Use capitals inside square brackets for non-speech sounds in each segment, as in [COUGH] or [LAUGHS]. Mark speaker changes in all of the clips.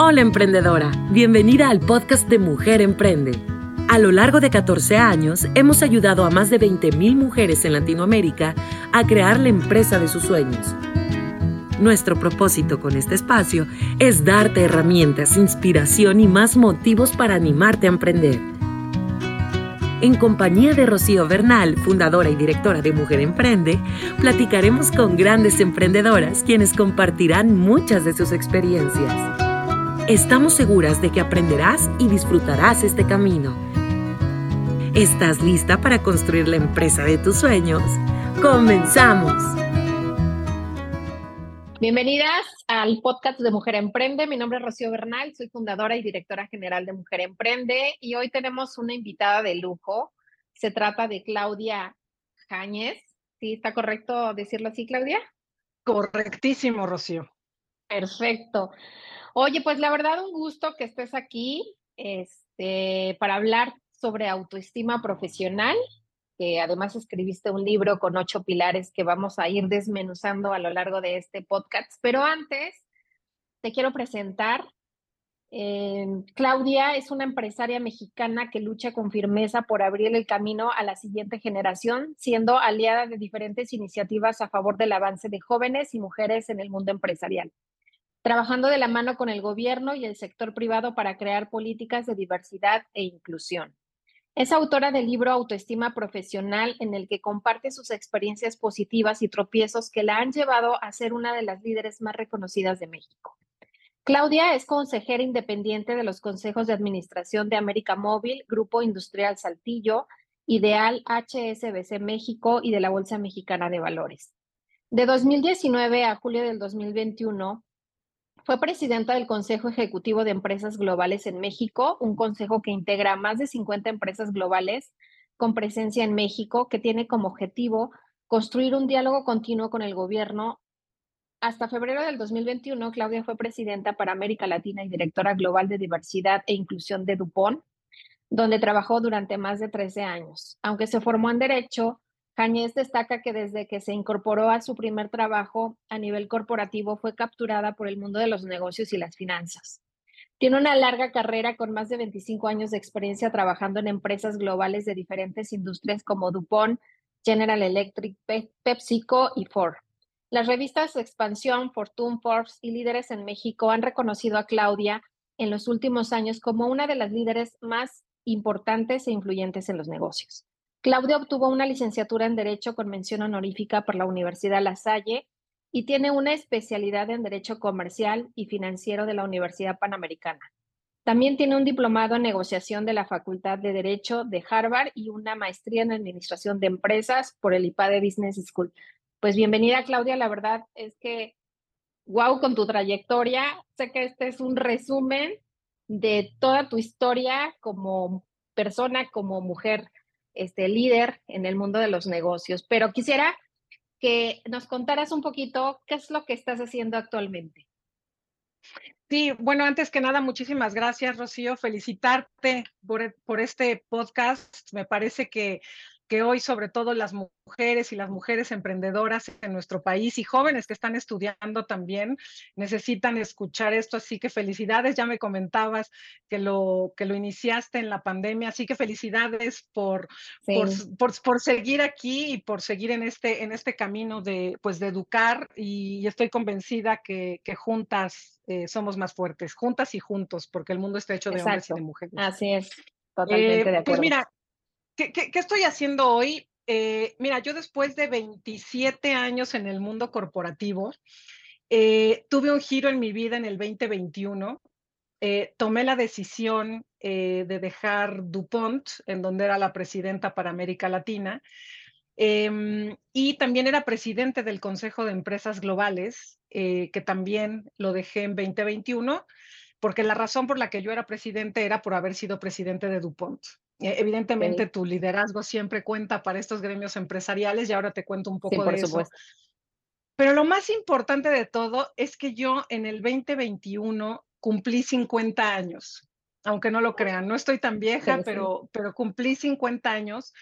Speaker 1: Hola emprendedora, bienvenida al podcast de Mujer Emprende. A lo largo de 14 años hemos ayudado a más de 20.000 mujeres en Latinoamérica a crear la empresa de sus sueños. Nuestro propósito con este espacio es darte herramientas, inspiración y más motivos para animarte a emprender. En compañía de Rocío Bernal, fundadora y directora de Mujer Emprende, platicaremos con grandes emprendedoras quienes compartirán muchas de sus experiencias. Estamos seguras de que aprenderás y disfrutarás este camino. ¿Estás lista para construir la empresa de tus sueños? ¡Comenzamos!
Speaker 2: Bienvenidas al podcast de Mujer Emprende. Mi nombre es Rocío Bernal, soy fundadora y directora general de Mujer Emprende y hoy tenemos una invitada de lujo. Se trata de Claudia Jáñez. ¿Sí está correcto decirlo así, Claudia?
Speaker 3: Correctísimo, Rocío.
Speaker 2: Perfecto. Oye, pues la verdad, un gusto que estés aquí este, para hablar sobre autoestima profesional, que además escribiste un libro con ocho pilares que vamos a ir desmenuzando a lo largo de este podcast. Pero antes, te quiero presentar. Eh, Claudia es una empresaria mexicana que lucha con firmeza por abrir el camino a la siguiente generación, siendo aliada de diferentes iniciativas a favor del avance de jóvenes y mujeres en el mundo empresarial trabajando de la mano con el gobierno y el sector privado para crear políticas de diversidad e inclusión. Es autora del libro Autoestima Profesional, en el que comparte sus experiencias positivas y tropiezos que la han llevado a ser una de las líderes más reconocidas de México. Claudia es consejera independiente de los consejos de administración de América Móvil, Grupo Industrial Saltillo, Ideal HSBC México y de la Bolsa Mexicana de Valores. De 2019 a julio del 2021, fue presidenta del Consejo Ejecutivo de Empresas Globales en México, un consejo que integra más de 50 empresas globales con presencia en México, que tiene como objetivo construir un diálogo continuo con el gobierno. Hasta febrero del 2021, Claudia fue presidenta para América Latina y directora global de diversidad e inclusión de DuPont, donde trabajó durante más de 13 años. Aunque se formó en Derecho, Cañez destaca que desde que se incorporó a su primer trabajo a nivel corporativo fue capturada por el mundo de los negocios y las finanzas. Tiene una larga carrera con más de 25 años de experiencia trabajando en empresas globales de diferentes industrias como DuPont, General Electric, PepsiCo y Ford. Las revistas Expansión, Fortune, Forbes y Líderes en México han reconocido a Claudia en los últimos años como una de las líderes más importantes e influyentes en los negocios. Claudia obtuvo una licenciatura en Derecho con mención honorífica por la Universidad La Salle y tiene una especialidad en Derecho Comercial y Financiero de la Universidad Panamericana. También tiene un diplomado en negociación de la Facultad de Derecho de Harvard y una maestría en Administración de Empresas por el IPADE Business School. Pues bienvenida, Claudia. La verdad es que, wow, con tu trayectoria. Sé que este es un resumen de toda tu historia como persona, como mujer este, líder en el mundo de los negocios, pero quisiera que nos contaras un poquito qué es lo que estás haciendo actualmente.
Speaker 3: Sí, bueno, antes que nada, muchísimas gracias, Rocío. Felicitarte por, por este podcast. Me parece que que hoy sobre todo las mujeres y las mujeres emprendedoras en nuestro país y jóvenes que están estudiando también necesitan escuchar esto, así que felicidades, ya me comentabas que lo, que lo iniciaste en la pandemia, así que felicidades por, por, por, seguir aquí y por seguir en este, en este camino de, pues, de educar y estoy convencida que, que juntas eh, somos más fuertes, juntas y juntos, porque el mundo está hecho de hombres y de mujeres.
Speaker 2: Así es, totalmente de
Speaker 3: pues
Speaker 2: acuerdo. Pues
Speaker 3: mira, ¿Qué, estoy haciendo hoy? Eh, mira, yo después de 27 años en el mundo corporativo, eh, tuve un giro en mi vida en el 2021. Eh, tomé la decisión de dejar DuPont, en donde era la presidenta para América Latina, em, y también era presidente del Consejo de Empresas Globales, que también lo dejé en 2021, porque la razón por la que yo era presidente era por haber sido presidente de DuPont. Eh, evidentemente tu liderazgo siempre cuenta para estos gremios empresariales y ahora te cuento un poco de eso. Pero lo más importante de todo es que yo en el 2021 cumplí 50 años, aunque no lo crean, no estoy tan vieja, pero, pero cumplí 50 años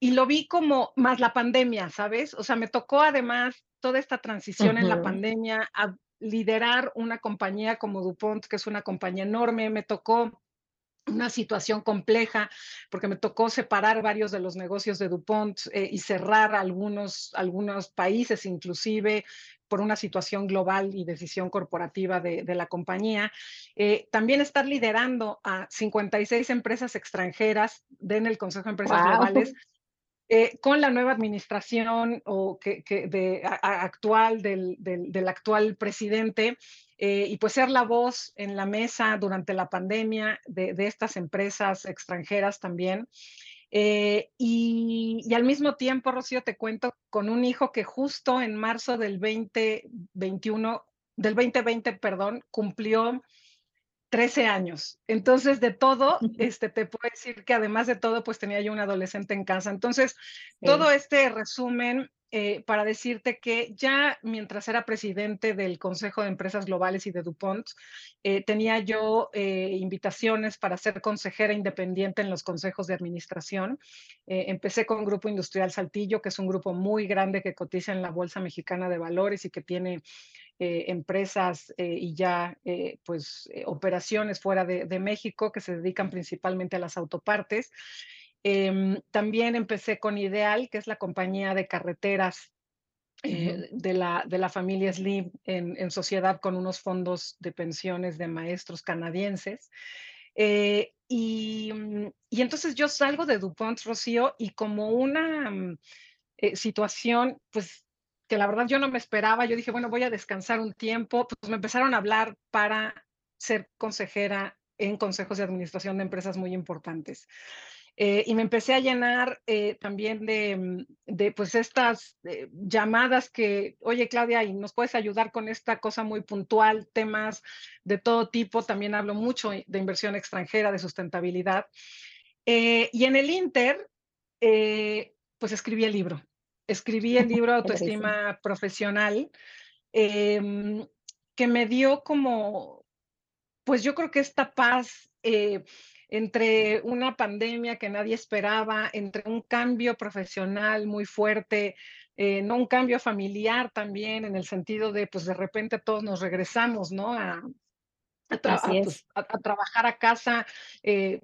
Speaker 3: y lo vi como más la pandemia, ¿sabes? O sea, me tocó además toda esta transición en la pandemia, liderar una compañía como DuPont, que es una compañía enorme, me tocó una situación compleja, porque me tocó separar varios de los negocios de DuPont eh, y cerrar algunos, algunos países, inclusive por una situación global y decisión corporativa de, de la compañía. Eh, también estar liderando a 56 empresas extranjeras en el Consejo de Empresas wow. Globales. Eh, con la nueva administración o que, que de, a, actual del, del, del, actual presidente, eh, y pues ser la voz en la mesa durante la pandemia de, de estas empresas extranjeras también. Eh, y, y, al mismo tiempo, Rocío, te cuento con un hijo que justo en marzo del 2021, del 2020, perdón, cumplió 13 años. Entonces, de todo, este, te puedo decir que además de todo, pues tenía yo un adolescente en casa. Entonces, sí. todo este resumen eh, para decirte que ya mientras era presidente del Consejo de Empresas Globales y de DuPont, eh, tenía yo eh, invitaciones para ser consejera independiente en los consejos de administración. Empecé con Grupo Industrial Saltillo, que es un grupo muy grande que cotiza en la Bolsa Mexicana de Valores y que tiene empresas y ya pues operaciones fuera de, México que se dedican principalmente a las autopartes. Em, también empecé con Ideal, que es la compañía de carreteras eh, de, la, de la familia Slim en, en, sociedad con unos fondos de pensiones de maestros canadienses. Eh, y, y, entonces yo salgo de DuPont, Rocío, y como una eh, situación, pues que la verdad yo no me esperaba, yo dije, bueno, voy a descansar un tiempo, pues me empezaron a hablar para ser consejera en consejos de administración de empresas muy importantes. Eh, y me empecé a llenar eh, también de, mm, de, pues estas eh, llamadas que, oye Claudia, ¿y nos puedes ayudar con esta cosa muy puntual? Temas de todo tipo, también hablo mucho de inversión extranjera, de sustentabilidad. Y en el Inter, pues escribí el libro. Escribí el libro [LAUGHS] Autoestima Profesional, em, que me dio como, pues yo creo que esta paz entre una pandemia que nadie esperaba, entre un cambio profesional muy fuerte, eh, no un cambio familiar también, en el sentido de, pues de repente todos nos regresamos, ¿no? A, a, tra a, pues, a trabajar a casa. Eh,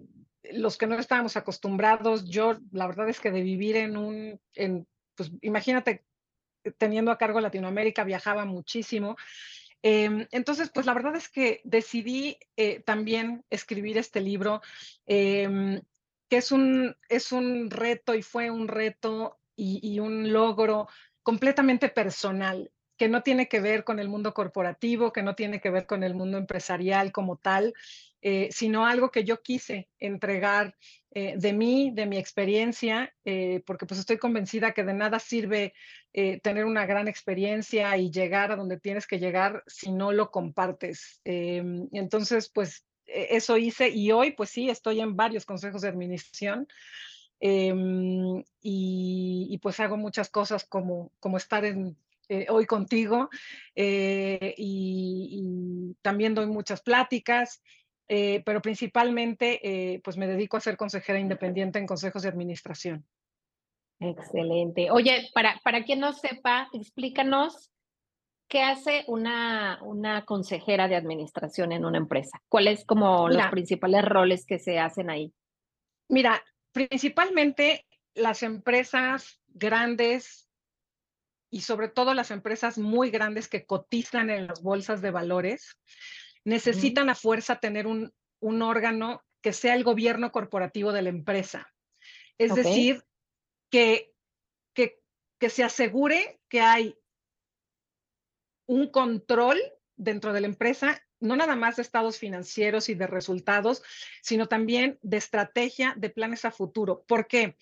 Speaker 3: los que no estábamos acostumbrados, yo la verdad es que de vivir en un, en, pues imagínate, teniendo a cargo Latinoamérica, viajaba muchísimo eh, entonces, pues la verdad es que decidí eh, también escribir este libro, eh, que es un, es un reto y fue un reto y un logro completamente personal que no tiene que ver con el mundo corporativo, que no tiene que ver con el mundo empresarial como tal, eh, sino algo que yo quise entregar eh, de mí, de mi experiencia, eh, porque pues estoy convencida que de nada sirve tener una gran experiencia y llegar a donde tienes que llegar si no lo compartes. Entonces, pues e, eso hice y hoy pues sí, estoy en varios consejos de administración. Em, y, y, pues hago muchas cosas como, como estar en, eh, hoy contigo eh, y, y, también doy muchas pláticas eh, pero principalmente pues me dedico a ser consejera independiente en consejos de administración.
Speaker 2: Excelente. Oye, para, para quien no sepa, explícanos qué hace una, una consejera de administración en una empresa. ¿Cuáles como mira, los principales roles que se hacen ahí?
Speaker 3: Mira, principalmente las empresas grandes y sobre todo las empresas muy grandes que cotizan en las bolsas de valores, necesitan a fuerza tener un, un órgano que sea el gobierno corporativo de la empresa. Es okay. decir, que, que, que se asegure que hay un control dentro de la empresa, no nada más de estados financieros y de resultados, sino también de estrategia, de planes a futuro. ¿Por qué?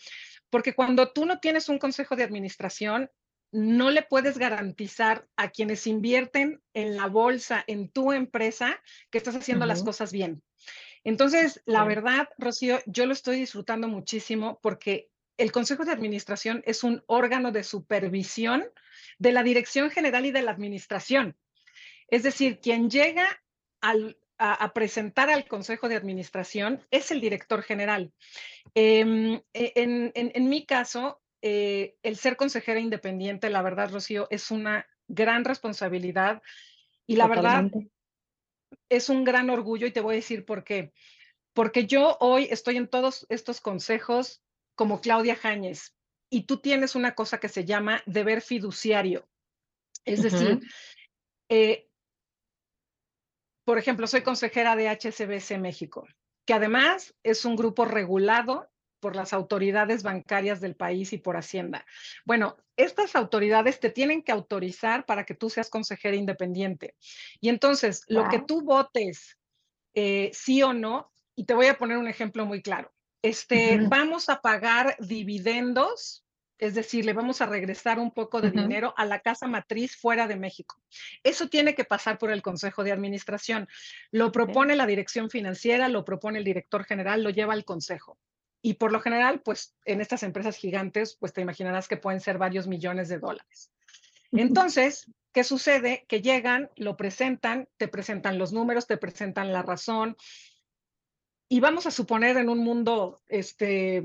Speaker 3: Porque cuando tú no tienes un consejo de administración, no le puedes garantizar a quienes invierten en la bolsa, en tu empresa, que estás haciendo uh -huh. las cosas bien. Entonces, la sí. verdad, Rocío, yo lo estoy disfrutando muchísimo porque el Consejo de Administración es un órgano de supervisión de la Dirección General y de la Administración. Es decir, quien llega al, a, a, presentar al Consejo de Administración es el director general. Eh, en, en, en, mi caso, eh, el ser consejera independiente, la verdad, Rocío, es una gran responsabilidad Y la verdad, es un gran orgullo y te voy a decir por qué. Porque yo hoy estoy en todos estos consejos como Claudia Jáñez y tú tienes una cosa que se llama deber fiduciario. Es decir, eh, por ejemplo, soy consejera de HSBC México, que además es un grupo regulado por las autoridades bancarias del país y por Hacienda. Bueno, estas autoridades te tienen que autorizar para que tú seas consejera independiente. Y entonces, lo que tú votes, eh, sí o no, y te voy a poner un ejemplo muy claro. Este, vamos a pagar dividendos es decir, le vamos a regresar un poco de dinero a la casa matriz fuera de México. Eso tiene que pasar por el Consejo de Administración. Lo propone la dirección financiera, lo propone el director general, lo lleva al Consejo. Y por lo general, pues en estas empresas gigantes, pues te imaginarás que pueden ser varios millones de dólares. Entonces, ¿qué sucede? Que llegan, lo presentan, te presentan los números, te presentan la razón. Y vamos a suponer en un mundo este,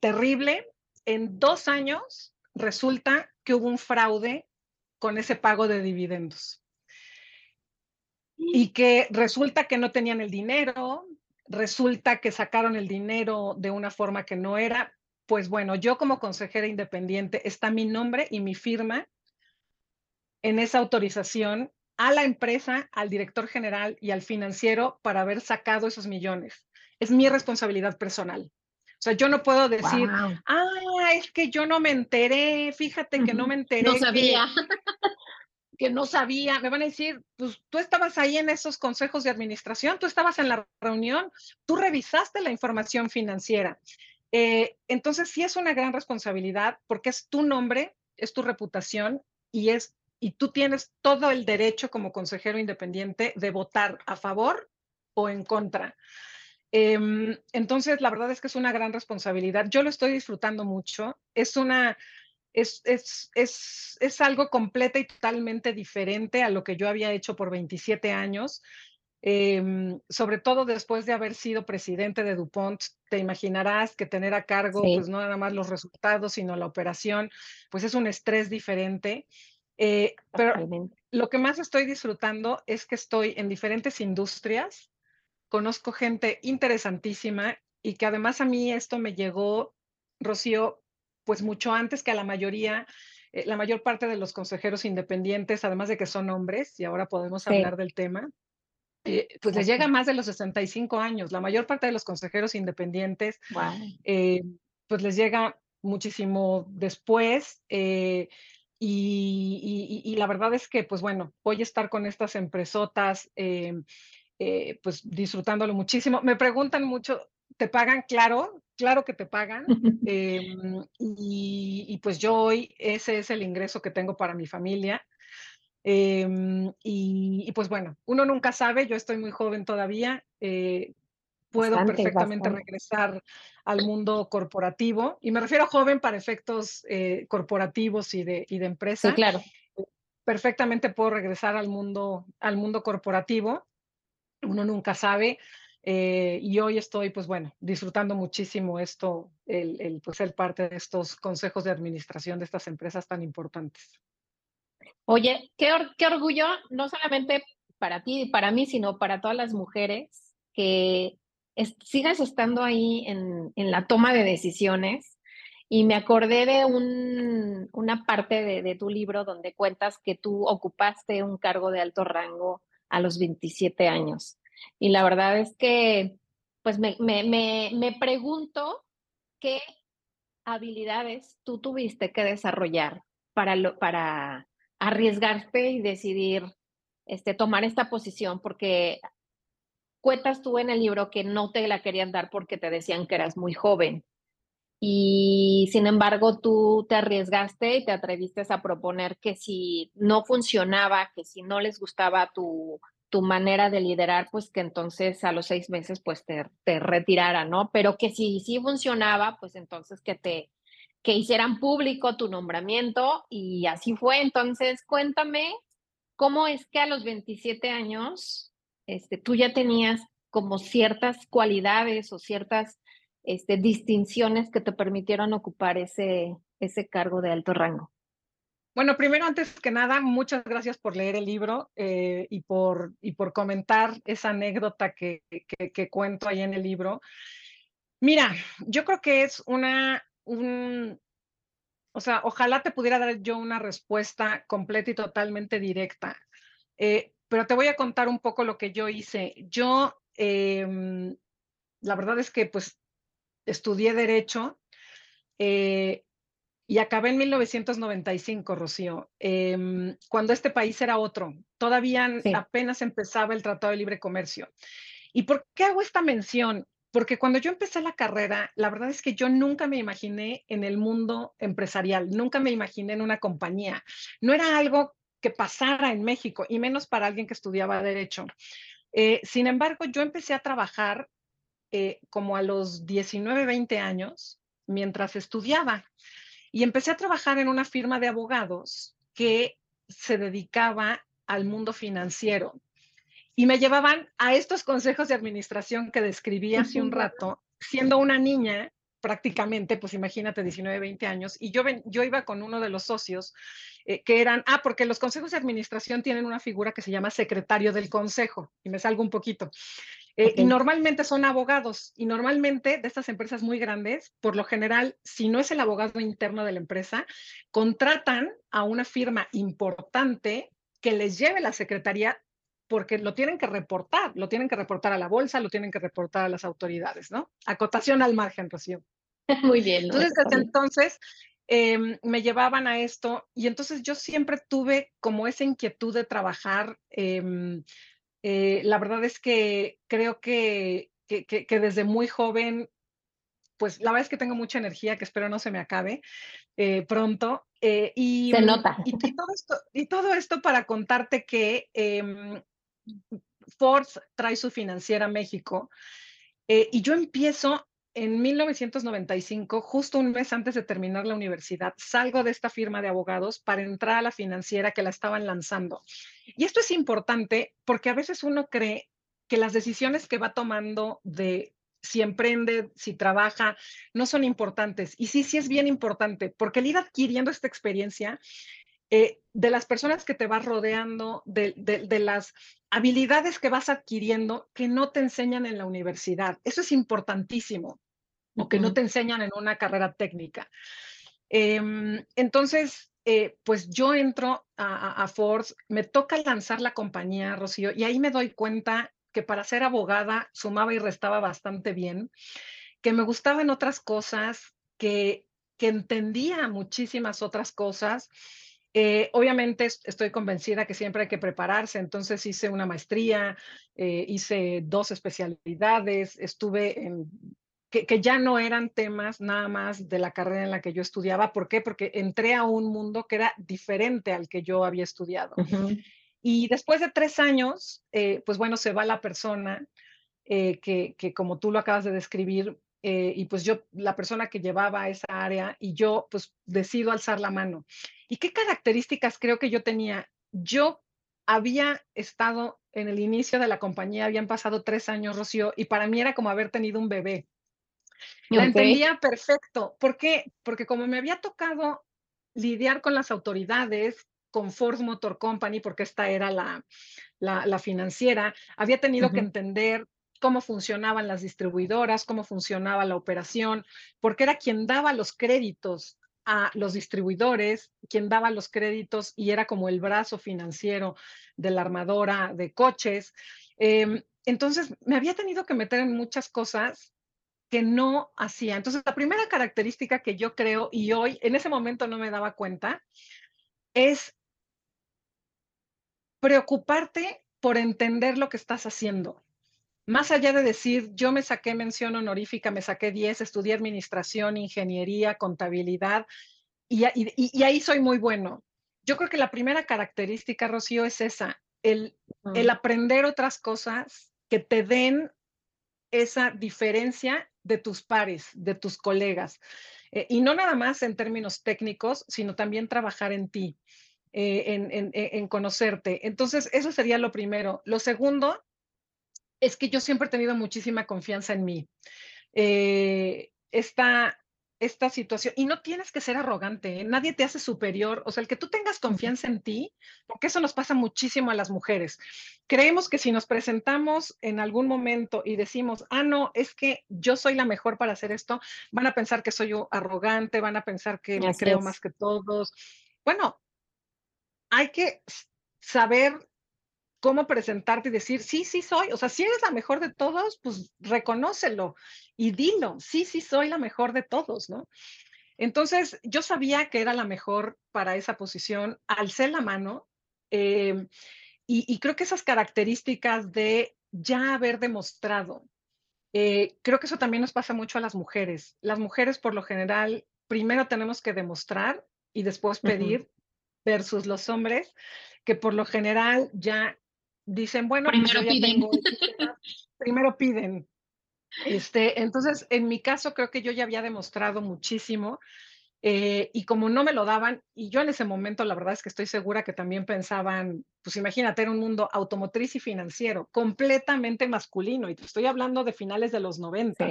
Speaker 3: terrible, en dos años resulta que hubo un fraude con ese pago de dividendos. Y que resulta que no tenían el dinero, resulta que sacaron el dinero de una forma que no era. Pues bueno, yo como consejera independiente está mi nombre y mi firma en esa autorización a la empresa, al director general y al financiero para haber sacado esos millones. Es mi responsabilidad personal. O sea, yo no puedo decir, ah, es que yo no me enteré, fíjate que no me enteré.
Speaker 2: No sabía.
Speaker 3: Que, no sabía. Me van a decir, pues tú estabas ahí en esos consejos de administración, tú estabas en la reunión, tú revisaste la información financiera. Eh, entonces, sí es una gran responsabilidad porque es tu nombre, es tu reputación y es y tú tienes todo el derecho como consejero independiente de votar a favor o en contra. Em, entonces, la verdad es que es una gran responsabilidad. Yo lo estoy disfrutando mucho. Es una, es, es, es, es, algo completa y totalmente diferente a lo que yo había hecho por 27 años. Em, sobre todo después de haber sido presidente de DuPont, te imaginarás que tener a cargo, pues no nada más los resultados, sino la operación, pues es un estrés diferente. Eh, pero lo que más estoy disfrutando es que estoy en diferentes industrias conozco gente interesantísima y que además a mí esto me llegó, Rocío, pues mucho antes que a la mayoría, eh, la mayor parte de los consejeros independientes, además de que son hombres, y ahora podemos hablar del tema, eh, pues les llega más de los 65 años. La mayor parte de los consejeros independientes, eh, pues les llega muchísimo después. Y, y, y, la verdad es que, pues bueno, voy a estar con estas empresotas pues disfrutándolo muchísimo. Me preguntan mucho, ¿te pagan? Claro, claro que te pagan. [LAUGHS] Em, y, pues yo hoy ese es el ingreso que tengo para mi familia. Em, y, pues bueno, uno nunca sabe, yo estoy muy joven todavía, eh, puedo perfectamente regresar al mundo corporativo y me refiero a joven para efectos eh, corporativos y de, y de empresa.
Speaker 2: Sí, claro.
Speaker 3: Perfectamente puedo regresar al mundo, al mundo corporativo uno nunca sabe. Eh, y hoy estoy, pues bueno, disfrutando muchísimo esto, el, el, pues ser parte de estos consejos de administración de estas empresas tan importantes.
Speaker 2: Oye, qué, orgullo, no solamente para ti y para mí, sino para todas las mujeres que sigas estando ahí en, la toma de decisiones. Y me acordé de un, una parte de tu libro donde cuentas que tú ocupaste un cargo de alto rango a los 27 años. Y la verdad es que, pues me, me, me, pregunto qué habilidades tú tuviste que desarrollar para, lo, para arriesgarte y decidir este, tomar esta posición, porque cuentas tú en el libro que no te la querían dar porque te decían que eras muy joven. Y sin embargo, tú te arriesgaste y te atreviste a proponer que si no funcionaba, que si no les gustaba tu, tu manera de liderar, pues que entonces a los seis meses pues te, te retirara, ¿no? Pero que si sí funcionaba, pues entonces que te que hicieran público tu nombramiento y así fue. Entonces, cuéntame cómo es que a los 27 años este, tú ya tenías como ciertas cualidades o ciertas este, distinciones que te permitieron ocupar ese, ese cargo de alto rango.
Speaker 3: Bueno, primero, antes que nada, muchas gracias por leer el libro eh, y, por, y por comentar esa anécdota que, que, cuento ahí en el libro. Mira, yo creo que es una, un, o sea, ojalá te pudiera dar yo una respuesta completa y totalmente directa, eh, pero te voy a contar un poco lo que yo hice. Yo, em, la verdad es que pues estudié derecho. Eh, y acabé en 1995, Rocío, em, cuando este país era otro. Todavía apenas empezaba el Tratado de Libre Comercio. ¿Y por qué hago esta mención? Porque cuando yo empecé la carrera, la verdad es que yo nunca me imaginé en el mundo empresarial, nunca me imaginé en una compañía. No era algo que pasara en México, y menos para alguien que estudiaba derecho. Eh, sin embargo, yo empecé a trabajar eh, como a los 19, 20 años mientras estudiaba. Y empecé a trabajar en una firma de abogados que se dedicaba al mundo financiero. Y me llevaban a estos consejos de administración que describí hace un rato, siendo una niña prácticamente, pues imagínate, 19, 20 años, y yo, ven, yo iba con uno de los socios eh, que eran, ah, porque los consejos de administración tienen una figura que se llama secretario del consejo, y me salgo un poquito. Eh, y normalmente son abogados, y normalmente de estas empresas muy grandes, por lo general, si no es el abogado interno de la empresa, contratan a una firma importante que les lleve la secretaría porque lo tienen que reportar, lo tienen que reportar a la bolsa, lo tienen que reportar a las autoridades, ¿no? Acotación al margen, Rocío. [LAUGHS]
Speaker 2: Muy bien.
Speaker 3: Entonces, desde entonces em, me llevaban a esto y entonces yo siempre tuve como esa inquietud de trabajar em, eh, la verdad es que creo que, que, desde muy joven, pues la verdad es que tengo mucha energía que espero no se me acabe eh, pronto.
Speaker 2: Eh, y, se nota.
Speaker 3: Y, [LAUGHS] todo esto, y todo esto para contarte que eh, Ford trae su financiera a México y yo empiezo en 1995, justo un mes antes de terminar la universidad, salgo de esta firma de abogados para entrar a la financiera que la estaban lanzando. Y esto es importante porque a veces uno cree que las decisiones que va tomando de si emprende, si trabaja, no son importantes. Y sí, sí es bien importante, porque el ir adquiriendo esta experiencia eh, de las personas que te vas rodeando, de, de, las habilidades que vas adquiriendo que no te enseñan en la universidad. Eso es importantísimo o que no te enseñan en una carrera técnica. Em, entonces, eh, pues yo entro a, a, Force, me toca lanzar la compañía, Rocío, y ahí me doy cuenta que para ser abogada sumaba y restaba bastante bien, que me gustaban otras cosas, que, que entendía muchísimas otras cosas. Eh, obviamente estoy convencida que siempre hay que prepararse, entonces hice una maestría, eh, hice dos especialidades, estuve en que, ya no eran temas nada más de la carrera en la que yo estudiaba. ¿Por qué? Porque entré a un mundo que era diferente al que yo había estudiado. Y después de tres años, eh, pues bueno, se va la persona eh, que, que, como tú lo acabas de describir, eh, y pues yo, la persona que llevaba esa área, y yo pues decido alzar la mano. ¿Y qué características creo que yo tenía? Yo había estado en el inicio de la compañía, habían pasado tres años, Rocío, y para mí era como haber tenido un bebé. La entendía perfecto. ¿Por qué? Porque como me había tocado lidiar con las autoridades, con Ford Motor Company, porque esta era la, la, financiera, había tenido que entender cómo funcionaban las distribuidoras, cómo funcionaba la operación, porque era quien daba los créditos a los distribuidores, quien daba los créditos y era como el brazo financiero de la armadora de coches. Em, entonces, me había tenido que meter en muchas cosas que no hacía. Entonces, la primera característica que yo creo, y hoy en ese momento no me daba cuenta, es preocuparte por entender lo que estás haciendo. Más allá de decir, yo me saqué mención honorífica, me saqué 10, estudié administración, ingeniería, contabilidad, y, y, ahí soy muy bueno. Yo creo que la primera característica, Rocío, es esa, el, el aprender otras cosas que te den esa diferencia de tus pares, de tus colegas. Eh, y no nada más en términos técnicos, sino también trabajar en ti, eh, en, conocerte. Entonces, eso sería lo primero. Lo segundo es que yo siempre he tenido muchísima confianza en mí. Eh, esta, esta situación. Y no tienes que ser arrogante, ¿eh? nadie te hace superior. O sea, el que tú tengas confianza en ti, porque eso nos pasa muchísimo a las mujeres. Creemos que si nos presentamos en algún momento y decimos, ah, no, es que yo soy la mejor para hacer esto, van a pensar que soy yo arrogante, van a pensar que me creo más que todos. Bueno, hay que saber cómo presentarte y decir, sí, sí soy, o sea, si eres la mejor de todos, pues reconócelo y dilo, sí, sí soy la mejor de todos, ¿no? Entonces, yo sabía que era la mejor para esa posición, alcé la mano em, y, creo que esas características de ya haber demostrado, eh, creo que eso también nos pasa mucho a las mujeres. Las mujeres, por lo general, primero tenemos que demostrar y después pedir versus los hombres, que por lo general ya dicen, bueno,
Speaker 2: pues primero piden. [LAUGHS]
Speaker 3: primero piden. Este, entonces, en mi caso, creo que yo ya había demostrado muchísimo. Eh, y como no me lo daban, y yo en ese momento la verdad es que estoy segura que también pensaban, pues imagínate, era un mundo automotriz y financiero, completamente masculino, y te estoy hablando de finales de los 90.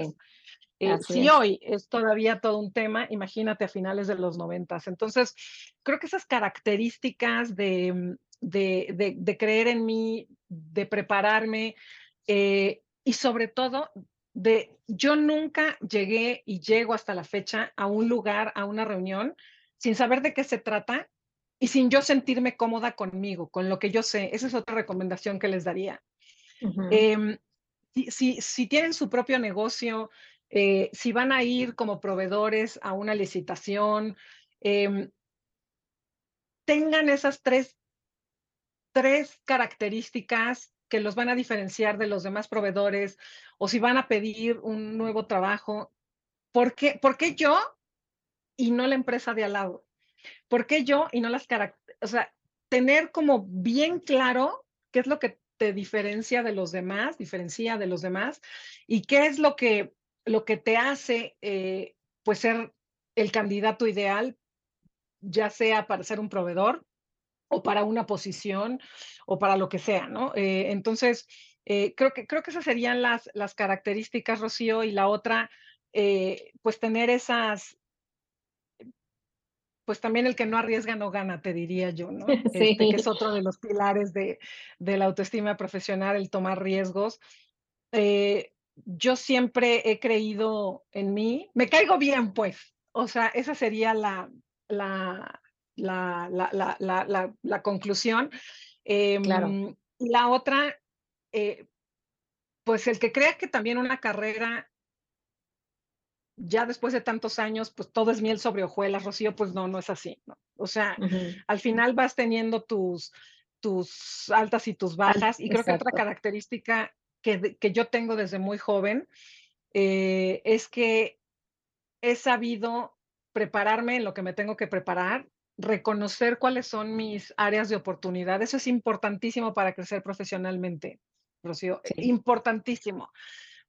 Speaker 3: Eh, si hoy es todavía todo un tema, imagínate a finales de los 90. Entonces, creo que esas características de, de, creer en mí, de prepararme eh, y sobre todo de yo nunca llegué y llego hasta la fecha a un lugar, a una reunión, sin saber de qué se trata y sin yo sentirme cómoda conmigo, con lo que yo sé. Esa es otra recomendación que les daría. Em, si, si, tienen su propio negocio, eh, si van a ir como proveedores a una licitación, em, tengan esas tres tres características que los van a diferenciar de los demás proveedores o si van a pedir un nuevo trabajo. ¿Por qué, ¿Por qué yo y no la empresa de al lado? ¿Por qué yo y no las características? O sea, tener como bien claro qué es lo que te diferencia de los demás, diferencia de los demás y qué es lo que, lo que te hace eh, pues ser el candidato ideal, ya sea para ser un proveedor o para una posición o para lo que sea, ¿no? Eh, entonces, eh, creo, que, creo que esas serían las, las características, Rocío, y la otra, eh, pues tener esas, pues también el que no arriesga no gana, te diría yo, [LAUGHS] ¿no? Este, que es otro de los pilares de, de, la autoestima profesional, el tomar riesgos. yo siempre he creído en mí, me caigo bien, pues, o sea, esa sería la, la, la, la, la, la conclusión.
Speaker 2: claro.
Speaker 3: Em, la otra, eh, pues el que crea que también una carrera, ya después de tantos años, pues todo es miel sobre hojuelas, Rocío, pues no, no es así. ¿no? O sea, al final vas teniendo tus, tus altas y tus bajas. Y creo que otra característica que, que, yo tengo desde muy joven eh, es que he sabido prepararme en lo que me tengo que preparar reconocer cuáles son mis áreas de oportunidad. Eso es importantísimo para crecer profesionalmente, Rocío. Importantísimo.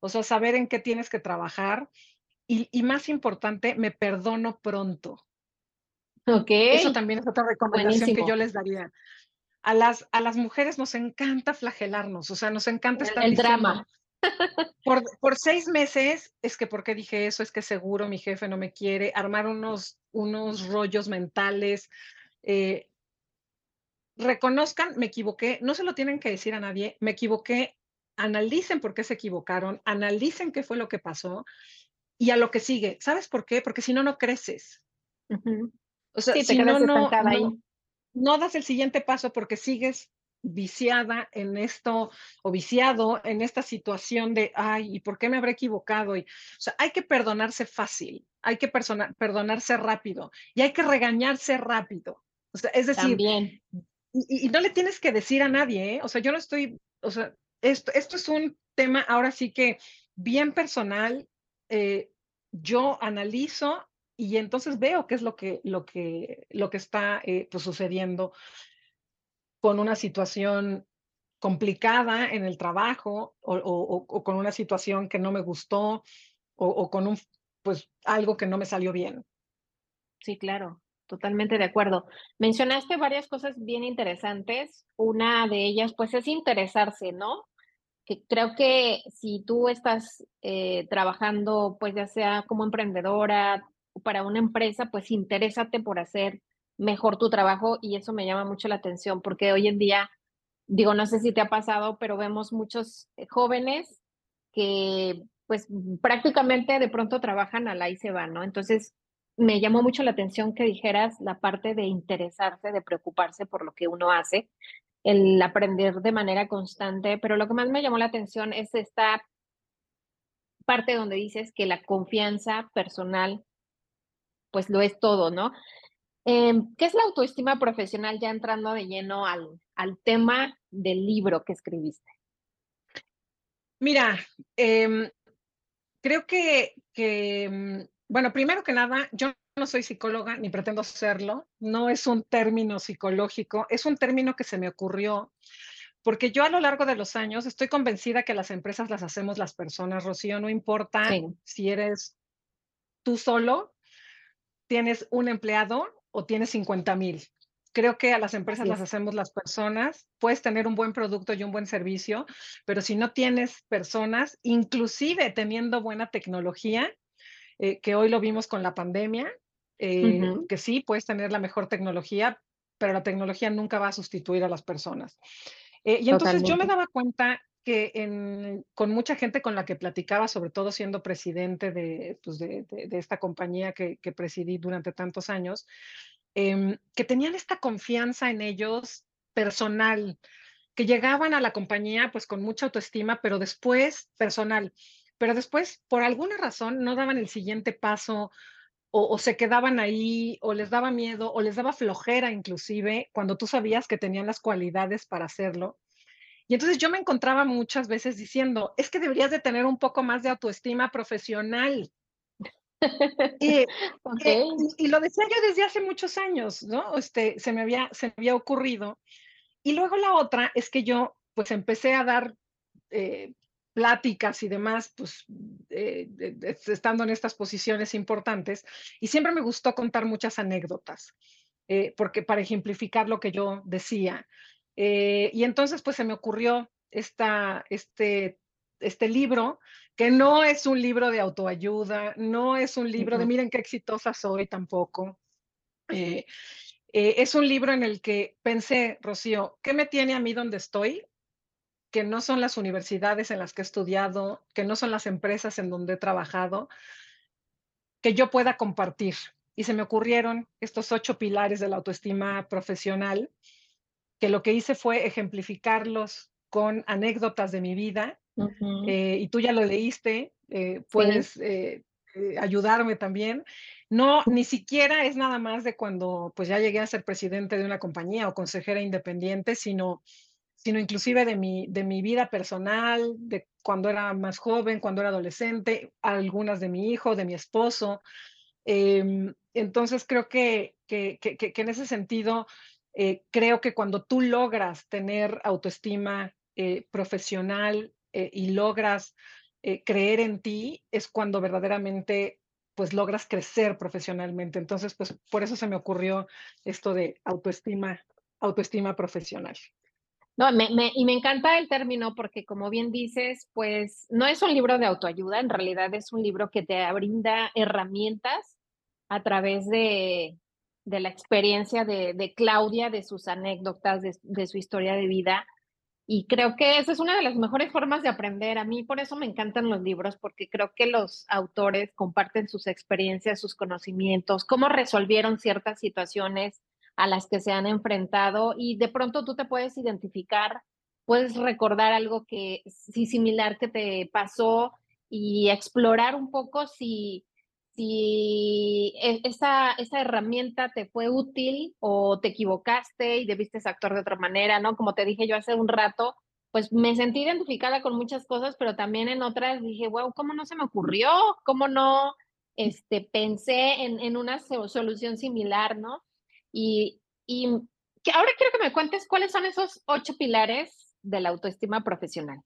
Speaker 3: O sea, saber en qué tienes que trabajar. Y, más importante, me perdono pronto.
Speaker 2: Ok.
Speaker 3: Eso también es otra recomendación que yo les daría. A las, a las mujeres nos encanta flagelarnos, o sea, nos encanta estar.
Speaker 2: El drama.
Speaker 3: Por, por, seis meses, es que porque dije eso, es que seguro mi jefe no me quiere, armar unos, unos rollos mentales. Eh, reconozcan, me equivoqué, no se lo tienen que decir a nadie, me equivoqué, analicen por qué se equivocaron, analicen qué fue lo que pasó y a lo que sigue. ¿Sabes por qué? Porque si no, no creces. O sea, si no, no, no das el siguiente paso porque sigues viciada en esto o viciado en esta situación de, ay, ¿y por qué me habré equivocado? Y, o sea, hay que perdonarse fácil, hay que perdonarse rápido y hay que regañarse rápido. O sea, es decir,
Speaker 2: y,
Speaker 3: y, no le tienes que decir a nadie, ¿eh? o sea, yo no estoy, o sea, esto, esto es un tema ahora sí que bien personal. Eh, yo analizo y entonces veo qué es lo que, lo que, lo que está eh, pues, sucediendo con una situación complicada en el trabajo o, con una situación que no me gustó o, con un, pues, algo que no me salió bien.
Speaker 2: Sí, claro, totalmente de acuerdo. Mencionaste varias cosas bien interesantes. Una de ellas, pues, es interesarse, ¿no? Creo que si tú estás eh, trabajando, pues, ya sea como emprendedora, para una empresa, pues interésate por hacer mejor tu trabajo y eso me llama mucho la atención porque hoy en día, digo, no sé si te ha pasado, pero vemos muchos eh, jóvenes que pues prácticamente de pronto trabajan a la y se van, ¿no? Entonces, me llamó mucho la atención que dijeras la parte de interesarse, de preocuparse por lo que uno hace, el aprender de manera constante, pero lo que más me llamó la atención es esta parte donde dices que la confianza personal, pues lo es todo, ¿no? Em, ¿Qué es la autoestima profesional ya entrando de lleno al, al tema del libro que escribiste?
Speaker 3: Mira, em, creo que, que, mm, bueno, primero que nada, yo no soy psicóloga ni pretendo serlo, no es un término psicológico, es un término que se me ocurrió porque yo a lo largo de los años estoy convencida que las empresas las hacemos las personas, Rocío, no importa si eres tú solo, tienes un empleado o tienes 50 mil. Creo que a las empresas las hacemos las personas. Puedes tener un buen producto y un buen servicio, pero si no tienes personas, inclusive teniendo buena tecnología, eh, que hoy lo vimos con la pandemia, eh, que sí, puedes tener la mejor tecnología, pero la tecnología nunca va a sustituir a las personas. Eh, y entonces yo me daba cuenta que con mucha gente con la que platicaba, sobre todo siendo presidente de, pues de, esta compañía que, presidí durante tantos años, eh, que tenían esta confianza en ellos personal, que llegaban a la compañía pues con mucha autoestima, pero después personal, pero después por alguna razón no daban el siguiente paso o, o, se quedaban ahí, o les daba miedo, o les daba flojera inclusive, cuando tú sabías que tenían las cualidades para hacerlo. Y entonces yo me encontraba muchas veces diciendo, es que deberías de tener un poco más de autoestima profesional. y, [LAUGHS] okay. y, y, lo decía yo desde hace muchos años, ¿no? Este, se, me había, se me había ocurrido. Y luego la otra es que yo pues empecé a dar eh, pláticas y demás, pues eh, estando en estas posiciones importantes, y siempre me gustó contar muchas anécdotas, eh, porque para ejemplificar lo que yo decía. Eh, y entonces, pues se me ocurrió esta, este, este libro, que no es un libro de autoayuda, no es un libro uh -huh. de miren qué exitosa soy tampoco. es un libro en el que pensé, Rocío, ¿qué me tiene a mí donde estoy? que no son las universidades en las que he estudiado, que no son las empresas en donde he trabajado, que yo pueda compartir. Y se me ocurrieron estos ocho pilares de la autoestima profesional, que lo que hice fue ejemplificarlos con anécdotas de mi vida. Uh -huh. eh, y tú ya lo leíste, eh, puedes sí. eh, ayudarme también. No, ni siquiera es nada más de cuando pues ya llegué a ser presidente de una compañía o consejera independiente, sino sino inclusive de mi, de mi vida personal, de cuando era más joven, cuando era adolescente, algunas de mi hijo, de mi esposo. Eh, entonces creo que, que, que, que, en ese sentido, eh, creo que cuando tú logras tener autoestima eh, profesional eh, y logras eh, creer en ti, es cuando verdaderamente pues logras crecer profesionalmente. Entonces, pues por eso se me ocurrió esto de autoestima, autoestima profesional.
Speaker 2: No, me, me, y me encanta el término porque como bien dices, pues no es un libro de autoayuda, en realidad es un libro que te brinda herramientas a través de, de la experiencia de, de, Claudia, de sus anécdotas, de, de, su historia de vida. Y creo que esa es una de las mejores formas de aprender. A mí por eso me encantan los libros, porque creo que los autores comparten sus experiencias, sus conocimientos, cómo resolvieron ciertas situaciones a las que se han enfrentado y de pronto tú te puedes identificar, puedes recordar algo que sí similar que te pasó y explorar un poco si, si e, esa, esa herramienta te fue útil o te equivocaste y debiste actuar de otra manera, ¿no? Como te dije yo hace un rato, pues me sentí identificada con muchas cosas, pero también en otras dije, wow, ¿cómo no se me ocurrió? ¿Cómo no este, pensé en, en una solución similar, ¿no? Y, y ahora quiero que me cuentes cuáles son esos ocho pilares de la autoestima profesional.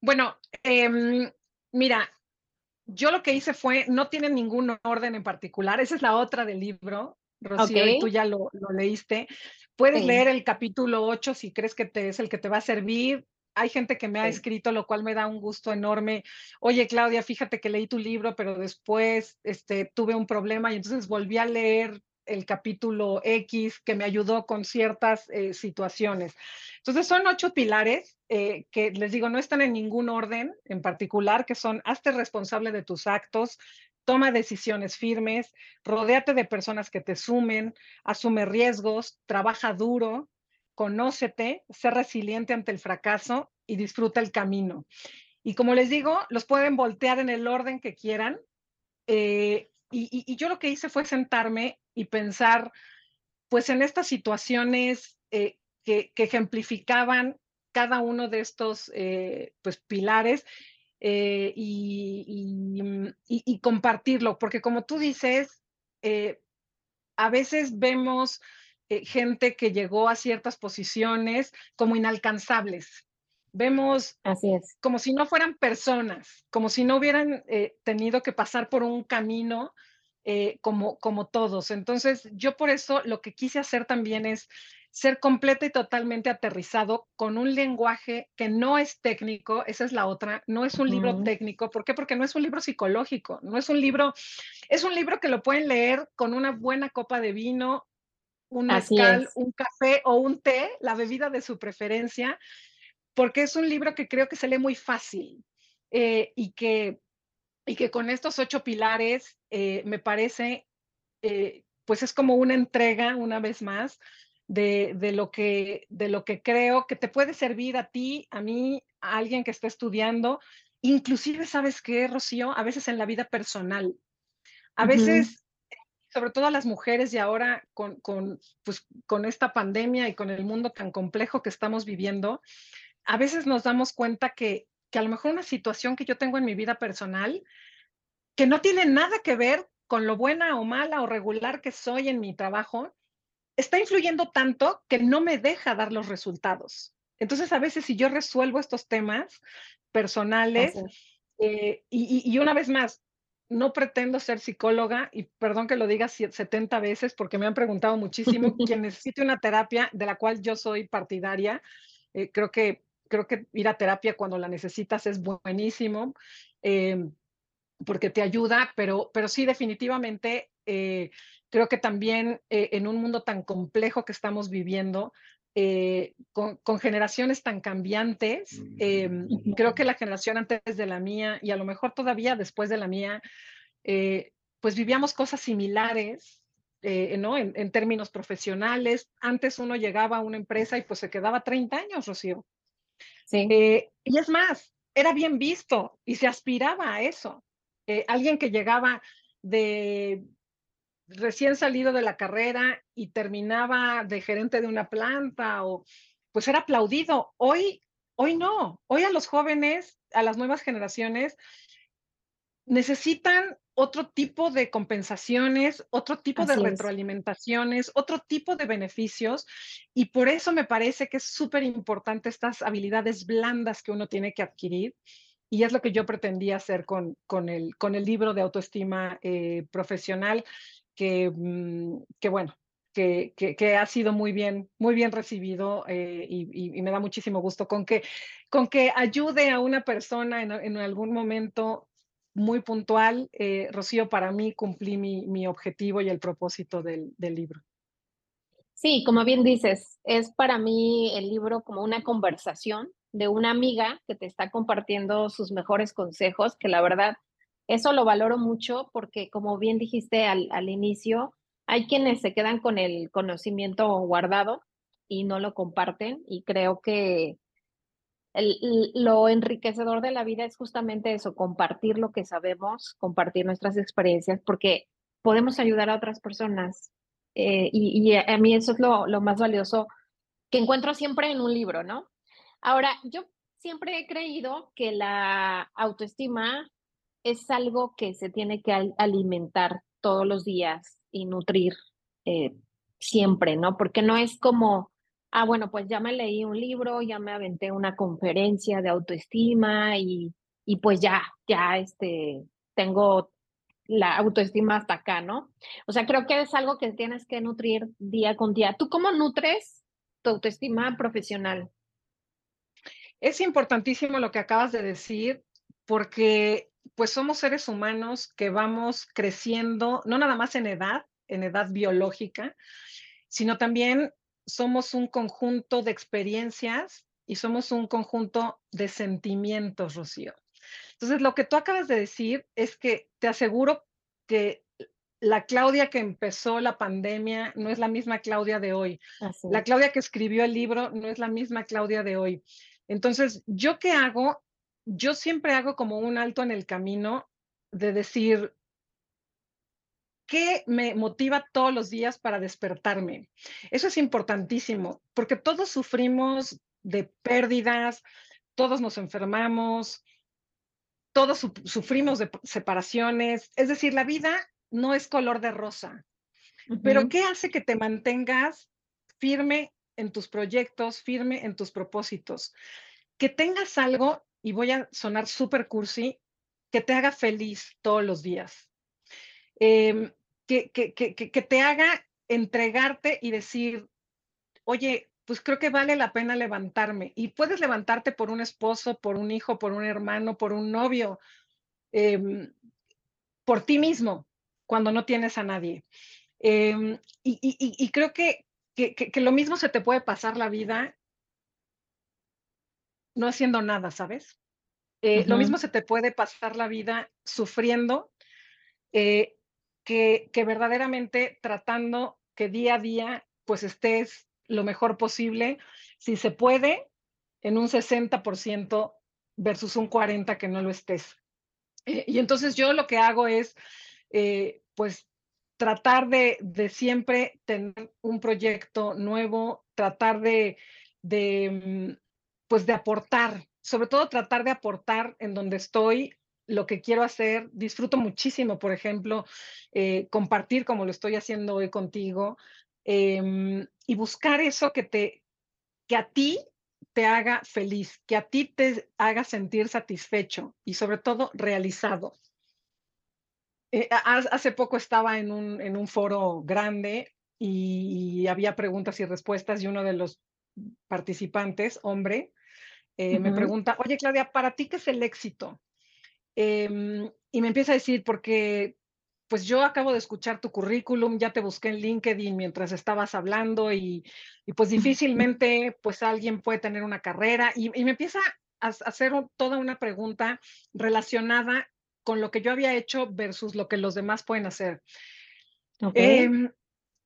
Speaker 3: Bueno, eh, mira, yo lo que hice fue, no tiene ningún orden en particular, esa es la otra del libro, Rocío, okay. y tú ya lo, lo leíste. Puedes sí. leer el capítulo 8 si crees que te, es el que te va a servir. hay gente que me ha escrito, lo cual me da un gusto enorme. Oye, Claudia, fíjate que leí tu libro, pero después este, tuve un problema y entonces volví a leer el capítulo X que me ayudó con ciertas eh, situaciones. Entonces son ocho pilares eh, que les digo, no están en ningún orden en particular, que son, hazte responsable de tus actos, toma decisiones firmes, rodéate de personas que te sumen, asume riesgos, trabaja duro, conócete, sé resiliente ante el fracaso y disfruta el camino. Y como les digo, los pueden voltear en el orden que quieran. Eh, y, yo lo que hice fue sentarme y pensar, pues en estas situaciones eh, que, ejemplificaban cada uno de estos eh, pues, pilares y, y, compartirlo, porque como tú dices, a veces vemos eh, gente que llegó a ciertas posiciones como inalcanzables. Vemos
Speaker 2: Así es.
Speaker 3: como si no fueran personas, como si no hubieran eh, tenido que pasar por un camino eh, como, como todos. Entonces, yo por eso lo que quise hacer también es ser completo y totalmente aterrizado con un lenguaje que no es técnico, esa es la otra, no es un libro técnico, ¿por qué? Porque no es un libro psicológico, no es un libro, es un libro que lo pueden leer con una buena copa de vino un mezcal, un café o un té, la bebida de su preferencia, porque es un libro que creo que se lee muy fácil eh, y, que, y que con estos ocho pilares eh, me parece, eh, pues es como una entrega una vez más de, de, lo que, de lo que creo que te puede servir a ti, a mí, a alguien que esté estudiando, inclusive, ¿sabes qué, Rocío? A veces en la vida personal. A veces sobre todo a las mujeres y ahora con, con, pues, con esta pandemia y con el mundo tan complejo que estamos viviendo, a veces nos damos cuenta que, que a lo mejor una situación que yo tengo en mi vida personal, que no tiene nada que ver con lo buena o mala o regular que soy en mi trabajo, está influyendo tanto que no me deja dar los resultados. Entonces, a veces si yo resuelvo estos temas personales, eh, y, y, una vez más, no pretendo ser psicóloga y perdón que lo diga 70 veces porque me han preguntado muchísimo [LAUGHS] quien necesite una terapia de la cual yo soy partidaria. Eh, creo, que, creo que ir a terapia cuando la necesitas es buenísimo eh, porque te ayuda, pero, pero sí definitivamente creo que también en un mundo tan complejo que estamos viviendo, con, con, generaciones tan cambiantes. Eh, creo que la generación antes de la mía y a lo mejor todavía después de la mía, eh, pues vivíamos cosas similares, eh, ¿no? En, en, términos profesionales. Antes uno llegaba a una empresa y pues se quedaba 30 años, Rocío. Sí. y es más, era bien visto y se aspiraba a eso. alguien que llegaba de recién salido de la carrera y terminaba de gerente de una planta o pues era aplaudido. Hoy, hoy no. Hoy a los jóvenes, a las nuevas generaciones, necesitan otro tipo de compensaciones, otro tipo de retroalimentaciones, otro tipo de beneficios. Y por eso me parece que es súper importante estas habilidades blandas que uno tiene que adquirir. Y es lo que yo pretendía hacer con, con, el, con el libro de autoestima eh, profesional que, mm, que bueno, que, que, ha sido muy bien, muy bien recibido eh, y, me da muchísimo gusto con que, con que ayude a una persona en, en algún momento muy puntual. Eh, Rocío, para mí cumplí mi, mi, objetivo y el propósito del, del libro.
Speaker 2: Sí, como bien dices, es para mí el libro como una conversación de una amiga que te está compartiendo sus mejores consejos, que la verdad eso lo valoro mucho porque, como bien dijiste al, al inicio, hay quienes se quedan con el conocimiento guardado y no lo comparten y creo que el, lo enriquecedor de la vida es justamente eso, compartir lo que sabemos, compartir nuestras experiencias, porque podemos ayudar a otras personas. Eh, y, y, a mí eso es lo, lo más valioso que encuentro siempre en un libro, ¿no? Ahora, yo siempre he creído que la autoestima es algo que se tiene que alimentar todos los días y nutrir eh, siempre, ¿no? Porque no es como, ah, bueno, pues ya me leí un libro, ya me aventé una conferencia de autoestima y, y pues ya, ya este, tengo la autoestima hasta acá, ¿no? O sea, creo que es algo que tienes que nutrir día con día. ¿Tú cómo nutres tu autoestima profesional?
Speaker 3: Es importantísimo lo que acabas de decir porque pues somos seres humanos que vamos creciendo, no nada más en edad, en edad biológica, sino también somos un conjunto de experiencias y somos un conjunto de sentimientos, Rocío. Entonces, lo que tú acabas de decir es que te aseguro que la Claudia que empezó la pandemia no es la misma Claudia de hoy. La Claudia que escribió el libro no es la misma Claudia de hoy. Entonces, ¿yo qué hago? Yo siempre hago como un alto en el camino de decir, ¿qué me motiva todos los días para despertarme? Eso es importantísimo, porque todos sufrimos de pérdidas, todos nos enfermamos, todos sufrimos de separaciones, es decir, la vida no es color de rosa. Pero ¿qué hace que te mantengas firme en tus proyectos, firme en tus propósitos? Que tengas algo, y voy a sonar súper cursi, que te haga feliz todos los días. Em, que, que, que, que te haga entregarte y decir, oye, pues creo que vale la pena levantarme. Y puedes levantarte por un esposo, por un hijo, por un hermano, por un novio, em, por ti mismo, cuando no tienes a nadie. Em, y, creo que, que, lo mismo se te puede pasar la vida no haciendo nada, ¿sabes? Eh, lo mismo se te puede pasar la vida sufriendo eh, que, que verdaderamente tratando que día a día pues estés lo mejor posible, si se puede, en un 60% versus un 40% que no lo estés. Eh, y entonces yo lo que hago es pues tratar de, de, siempre tener un proyecto nuevo, tratar de, de, mm, pues de aportar, sobre todo tratar de aportar en donde estoy lo que quiero hacer. Disfruto muchísimo, por ejemplo, eh, compartir como lo estoy haciendo hoy contigo em, y buscar eso que te, que a ti te haga feliz, que a ti te haga sentir satisfecho y sobre todo realizado. Eh, hace poco estaba en un, en un foro grande y había preguntas y respuestas y uno de los participantes, hombre, eh, me pregunta, oye Claudia, ¿para ti qué es el éxito? Em, y me empieza a decir, porque pues yo acabo de escuchar tu currículum, ya te busqué en LinkedIn mientras estabas hablando y, y pues difícilmente pues alguien puede tener una carrera y, y me empieza a hacer toda una pregunta relacionada con lo que yo había hecho versus lo que los demás pueden hacer. Em,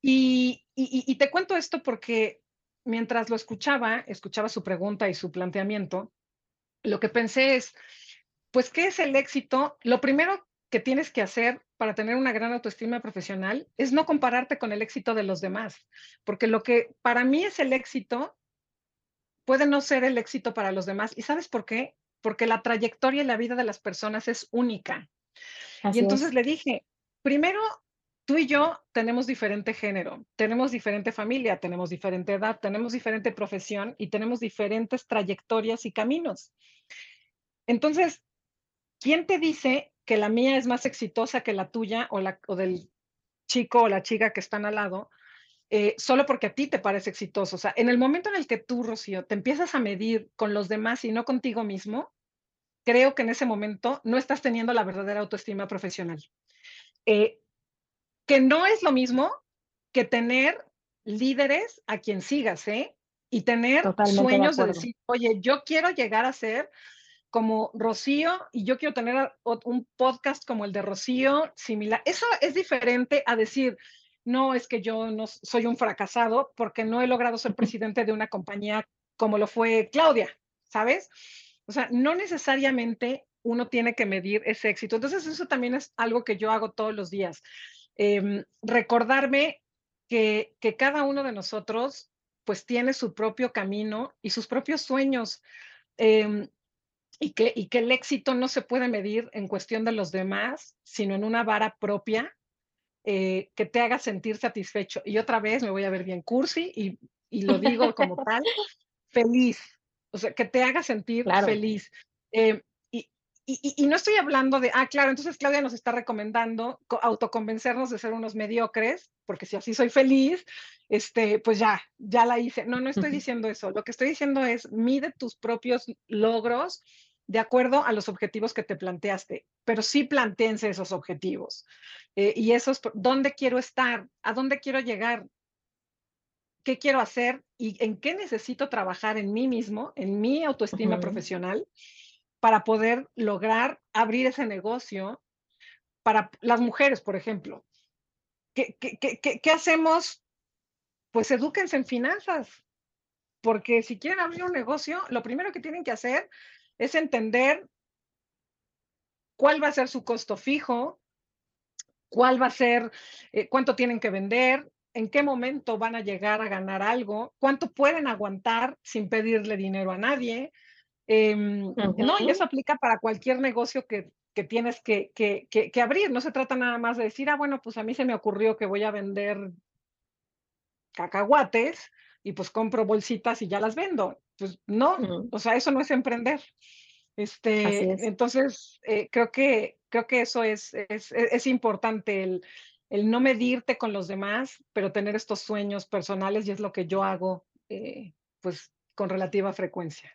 Speaker 3: y, y, te cuento esto porque mientras lo escuchaba, escuchaba su pregunta y su planteamiento, lo que pensé es, pues, ¿qué es el éxito? Lo primero que tienes que hacer para tener una gran autoestima profesional es no compararte con el éxito de los demás, porque lo que para mí es el éxito puede no ser el éxito para los demás. ¿Y sabes por qué? porque la trayectoria y la vida de las personas es única. y entonces le dije, primero, tú y yo tenemos diferente género, tenemos diferente familia, tenemos diferente edad, tenemos diferente profesión y tenemos diferentes trayectorias y caminos. Entonces, ¿quién te dice que la mía es más exitosa que la tuya o, la, o del chico o la chica que están al lado? Eh, solo porque a ti te parece exitoso. O sea, en el momento en el que tú, Rocío, te empiezas a medir con los demás y no contigo mismo, creo que en ese momento no estás teniendo la verdadera autoestima profesional. Eh, que no es lo mismo que tener líderes a quien sigas, ¿eh? Y tener sueños de, decir, oye, yo quiero llegar a ser como Rocío y yo quiero tener un podcast como el de Rocío similar. Eso es diferente a decir, no es que yo no soy un fracasado porque no he logrado ser [LAUGHS] presidente de una compañía como lo fue Claudia, ¿sabes? O sea, no necesariamente uno tiene que medir ese éxito. Entonces, eso también es algo que yo hago todos los días. Em, recordarme que, que cada uno de nosotros pues tiene su propio camino y sus propios sueños. Em, y que, y que el éxito no se puede medir en cuestión de los demás, sino en una vara propia eh, que te haga sentir satisfecho. Y otra vez me voy a ver bien cursi y, y lo digo como [LAUGHS] tal, feliz, o sea, que te haga sentir feliz. Eh, y, y, no estoy hablando de, ah, claro, entonces Claudia nos está recomendando autoconvencernos de ser unos mediocres, porque si así soy feliz, este, pues ya, ya la hice. No, no estoy diciendo eso. Lo que estoy diciendo es, mide tus propios logros de acuerdo a los objetivos que te planteaste, pero sí planteense esos objetivos. Eh, y esos, ¿dónde quiero estar? ¿A dónde quiero llegar? ¿Qué quiero hacer? ¿Y en qué necesito trabajar en mí mismo, en mi autoestima profesional? Para poder lograr abrir ese negocio para las mujeres, por ejemplo. ¿Qué, qué, hacemos? Pues edúquense en finanzas, porque si quieren abrir un negocio, lo primero que tienen que hacer es entender cuál va a ser su costo fijo, cuál va a ser, eh, cuánto tienen que vender, en qué momento van a llegar a ganar algo, cuánto pueden aguantar sin pedirle dinero a nadie, Em, no, y eso aplica para cualquier negocio que, que tienes que, que, que, abrir. No se trata nada más de decir, ah, bueno, pues a mí se me ocurrió que voy a vender cacahuates y pues compro bolsitas y ya las vendo. Pues no, o sea, eso no es emprender. Este, entonces, eh, creo, que, creo que eso es, es, es importante, el, el, no medirte con los demás, pero tener estos sueños personales y es lo que yo hago, eh, pues, con relativa frecuencia.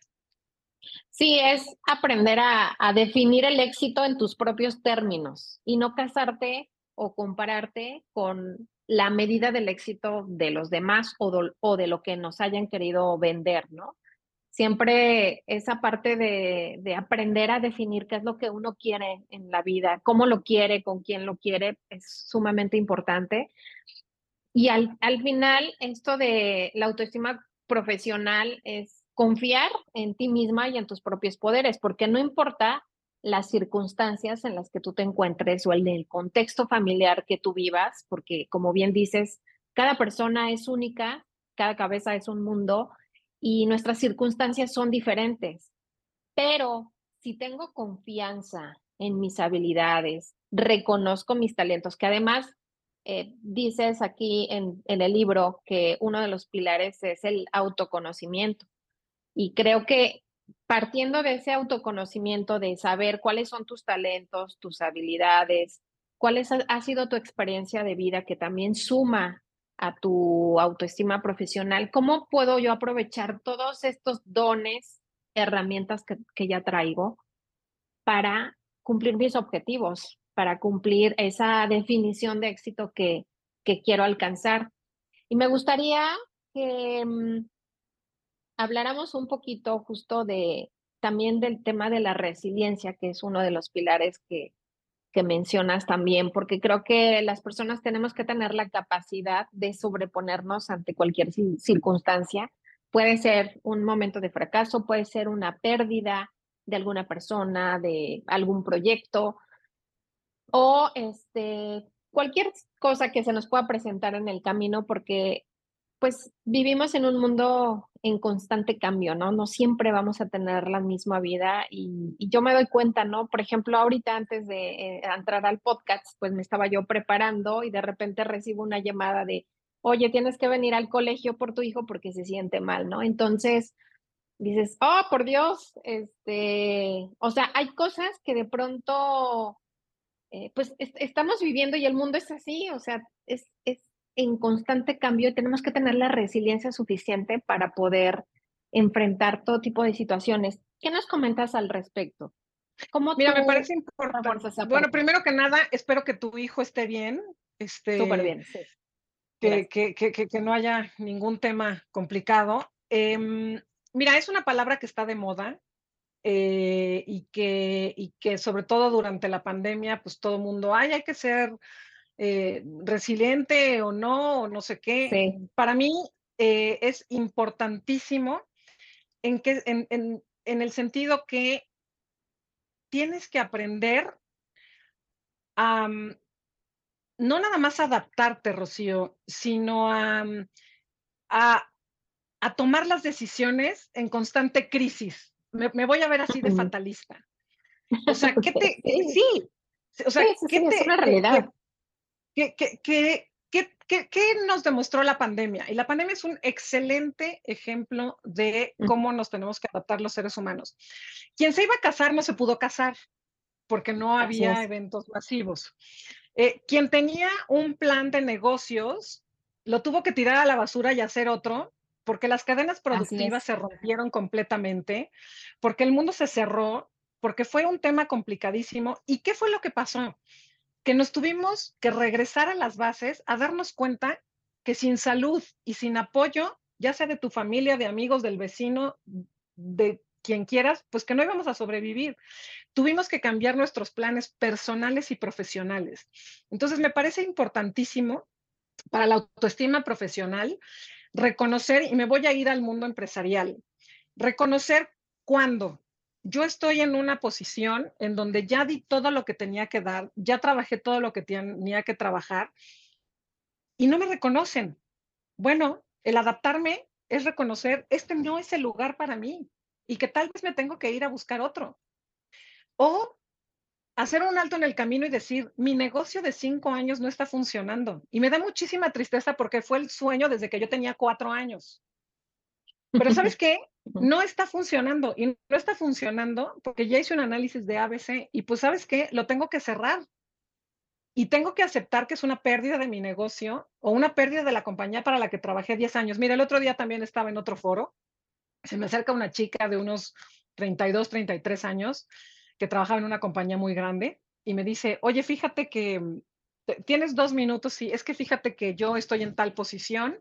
Speaker 2: Sí, es aprender a, definir el éxito en tus propios términos y no casarte o compararte con la medida del éxito de los demás o, de lo que nos hayan querido vender, ¿no? Siempre esa parte de, aprender a definir qué es lo que uno quiere en la vida, cómo lo quiere, con quién lo quiere, es sumamente importante. Y al, al final, esto de la autoestima profesional es confiar en ti misma y en tus propios poderes, porque no importa las circunstancias en las que tú te encuentres o el contexto familiar que tú vivas, porque como bien dices, cada persona es única, cada cabeza es un mundo y nuestras circunstancias son diferentes. Pero si tengo confianza en mis habilidades, reconozco mis talentos, que además eh, dices aquí en, en el libro que uno de los pilares es el autoconocimiento. Y creo que partiendo de ese autoconocimiento, de saber cuáles son tus talentos, tus habilidades, cuál ha sido tu experiencia de vida que también suma a tu autoestima profesional, ¿cómo puedo yo aprovechar todos estos dones, herramientas que, que ya traigo para cumplir mis objetivos, para cumplir esa definición de éxito que, que quiero alcanzar? Y me gustaría que mm, habláramos un poquito justo de también del tema de la resiliencia, que es uno de los pilares que, que mencionas también, porque creo que las personas tenemos que tener la capacidad de sobreponernos ante cualquier circunstancia. Puede ser un momento de fracaso, puede ser una pérdida de alguna persona, de algún proyecto o este, cualquier cosa que se nos pueda presentar en el camino, porque pues vivimos en un mundo en constante cambio, ¿no? No siempre vamos a tener la misma vida y, yo me doy cuenta, ¿no? Por ejemplo, ahorita antes de eh, entrar al podcast, pues me estaba yo preparando y de repente recibo una llamada de, oye, tienes que venir al colegio por tu hijo porque se siente mal, ¿no? Entonces dices, oh, por Dios, este, o sea, hay cosas que de pronto, eh, pues estamos viviendo y el mundo es así, o sea, es, es en constante cambio y tenemos que tener la resiliencia suficiente para poder enfrentar todo tipo de situaciones. ¿Qué nos comentas al respecto?
Speaker 3: ¿Cómo Mira, me parece importante. Bueno, primero que nada, espero que tu hijo esté bien. Este,
Speaker 2: Súper bien, sí.
Speaker 3: Que, que, que, que, no haya ningún tema complicado. Em, mira, es una palabra que está de moda eh, y, que, y que sobre todo durante la pandemia, pues todo el mundo, ay, hay que ser eh, resiliente o no, o no sé qué. Para mí eh, es importantísimo en, que, en, en, en, el sentido que tienes que aprender a mm, no nada más adaptarte, Rocío, sino a, mm, a, a tomar las decisiones en constante crisis. Me, me, voy a ver así de fatalista. O sea, ¿qué te... [LAUGHS] sí, o sea, ¿qué te,
Speaker 2: es una realidad.
Speaker 3: ¿Qué, qué, qué, qué, nos demostró la pandemia? Y la pandemia es un excelente ejemplo de cómo nos tenemos que adaptar los seres humanos. Quien se iba a casar no se pudo casar. porque no había eventos masivos. Eh, quien tenía un plan de negocios lo tuvo que tirar a la basura y hacer otro, porque las cadenas productivas se rompieron completamente, porque el mundo se cerró, porque fue un tema complicadísimo. ¿Y qué fue lo que pasó? Que nos tuvimos que regresar a las bases a darnos cuenta que sin salud y sin apoyo, ya sea de tu familia, de amigos, del vecino, de quien quieras, pues que no íbamos a sobrevivir. Tuvimos que cambiar nuestros planes personales y profesionales. Entonces, me parece importantísimo para la autoestima profesional reconocer, y me voy a ir al mundo empresarial, reconocer cuando yo estoy en una posición en donde ya di todo lo que tenía que dar, ya trabajé todo lo que tenía que trabajar y no me reconocen. Bueno, el adaptarme es reconocer, este no es el lugar para mí y que tal vez me tengo que ir a buscar otro. O hacer un alto en el camino y decir, mi negocio de cinco años no está funcionando. Y me da muchísima tristeza porque fue el sueño desde que yo tenía cuatro años. Pero ¿sabes [LAUGHS] qué? No está funcionando y no está funcionando porque ya hice un análisis de ABC y pues ¿sabes qué? Lo tengo que cerrar. Y tengo que aceptar que es una pérdida de mi negocio o una pérdida de la compañía para la que trabajé 10 años. Mira, el otro día también estaba en otro foro se me acerca una chica de unos 32, 33 años que trabajaba en una compañía muy grande y me dice, oye, fíjate que mm, tienes dos minutos, sí, es que fíjate que yo estoy en tal posición,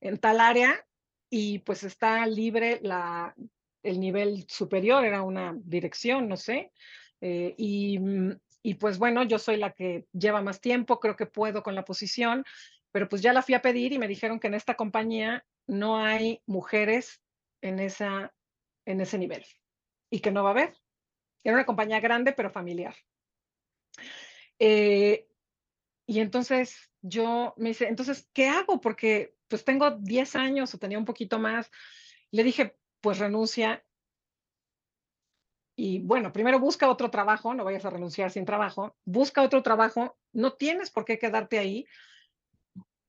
Speaker 3: en tal área y pues está libre la, el nivel superior, era una dirección, no sé, eh, y, mm, y pues bueno, yo soy la que lleva más tiempo, creo que puedo con la posición, pero pues ya la fui a pedir y me dijeron que en esta compañía no hay mujeres en, esa, en ese nivel y que no va a haber. Era una compañía grande, pero familiar. Eh, y entonces yo me dice, entonces, ¿qué hago? Porque pues tengo 10 años o tenía un poquito más. Le dije, pues renuncia. Y bueno, primero busca otro trabajo, no vayas a renunciar sin trabajo, busca otro trabajo, no tienes por qué quedarte ahí,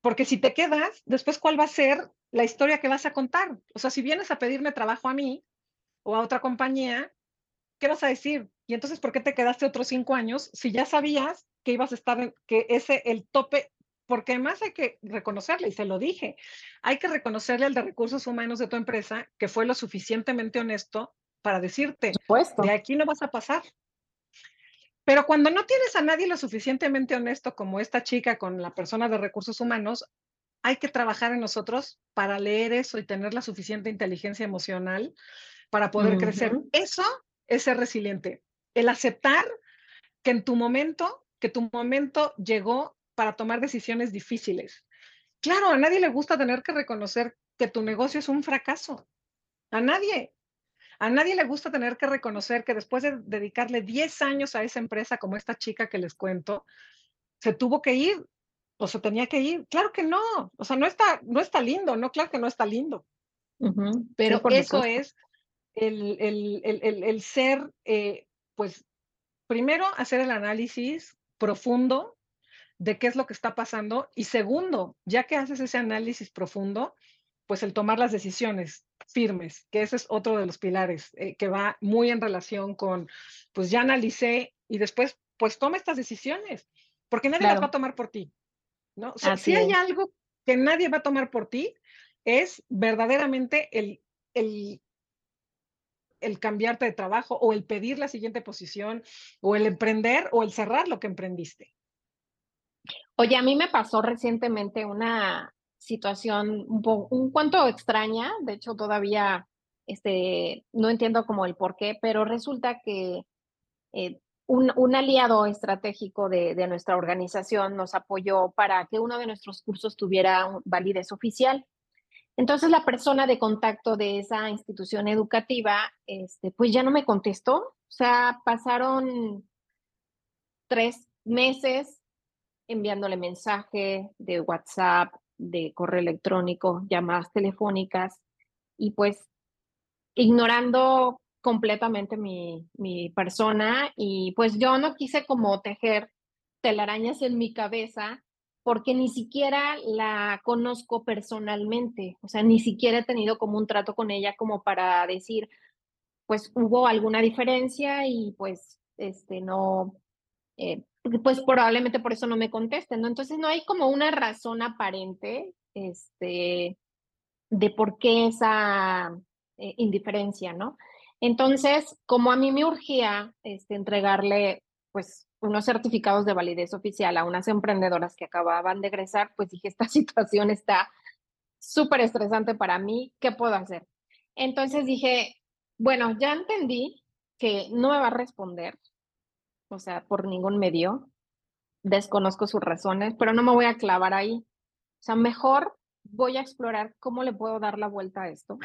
Speaker 3: porque si te quedas, después, ¿cuál va a ser la historia que vas a contar? O sea, si vienes a pedirme trabajo a mí o a otra compañía, ¿qué vas a decir? Y entonces, ¿por qué te quedaste otros cinco años si ya sabías que ibas a estar en, que ese, el tope, porque además hay que reconocerle, y se lo dije, hay que reconocerle al de recursos humanos de tu empresa que fue lo suficientemente honesto para decirte, de aquí no vas a pasar. Pero cuando no tienes a nadie lo suficientemente honesto como esta chica con la persona de recursos humanos, hay que trabajar en nosotros para leer eso y tener la suficiente inteligencia emocional para poder crecer. Eso es ser resiliente. El aceptar que en tu momento, que tu momento llegó para tomar decisiones difíciles. Claro, a nadie le gusta tener que reconocer que tu negocio es un fracaso. A nadie. A nadie le gusta tener que reconocer que después de dedicarle 10 años a esa empresa, como esta chica que les cuento, se tuvo que ir o se tenía que ir. Claro que no, o sea, no está, no está lindo, no, claro que no está lindo. Pero eso es el, el, ser, eh, pues, primero hacer el análisis profundo de qué es lo que está pasando y segundo, ya que haces ese análisis profundo, pues el tomar las decisiones firmes, que ese es otro de los pilares eh, que va muy en relación con, pues ya analicé y después, pues toma estas decisiones, porque nadie las va a tomar por ti. ¿no? si hay algo que nadie va a tomar por ti, es verdaderamente el, el, el cambiarte de trabajo o el pedir la siguiente posición o el emprender o el cerrar lo que emprendiste.
Speaker 2: Oye, a mí me pasó recientemente una, situación un, poco, extraña, de hecho todavía este, no entiendo como el por qué, pero resulta que eh, un, un, aliado estratégico de, de, nuestra organización nos apoyó para que uno de nuestros cursos tuviera validez oficial. Entonces la persona de contacto de esa institución educativa, este, pues ya no me contestó, o sea, pasaron tres meses enviándole mensaje de WhatsApp, de correo electrónico, llamadas telefónicas y pues ignorando completamente mi, mi persona. Y pues yo no quise como tejer telarañas en mi cabeza porque ni siquiera la conozco personalmente, o sea, ni siquiera he tenido como un trato con ella como para decir, pues hubo alguna diferencia y pues este, no, eh, pues probablemente por eso no me contesten, ¿no? Entonces no hay como una razón aparente, este, de por qué esa eh, indiferencia, ¿no? Entonces, como a mí me urgía este, entregarle, pues, unos certificados de validez oficial a unas emprendedoras que acababan de egresar, pues dije, esta [LAUGHS] situación está súper estresante para mí, ¿qué puedo hacer? Entonces dije, bueno, ya entendí que no me va a responder, o sea, por ningún medio, desconozco sus razones, pero no me voy a clavar ahí. O sea, mejor voy a explorar cómo le puedo dar la vuelta a esto.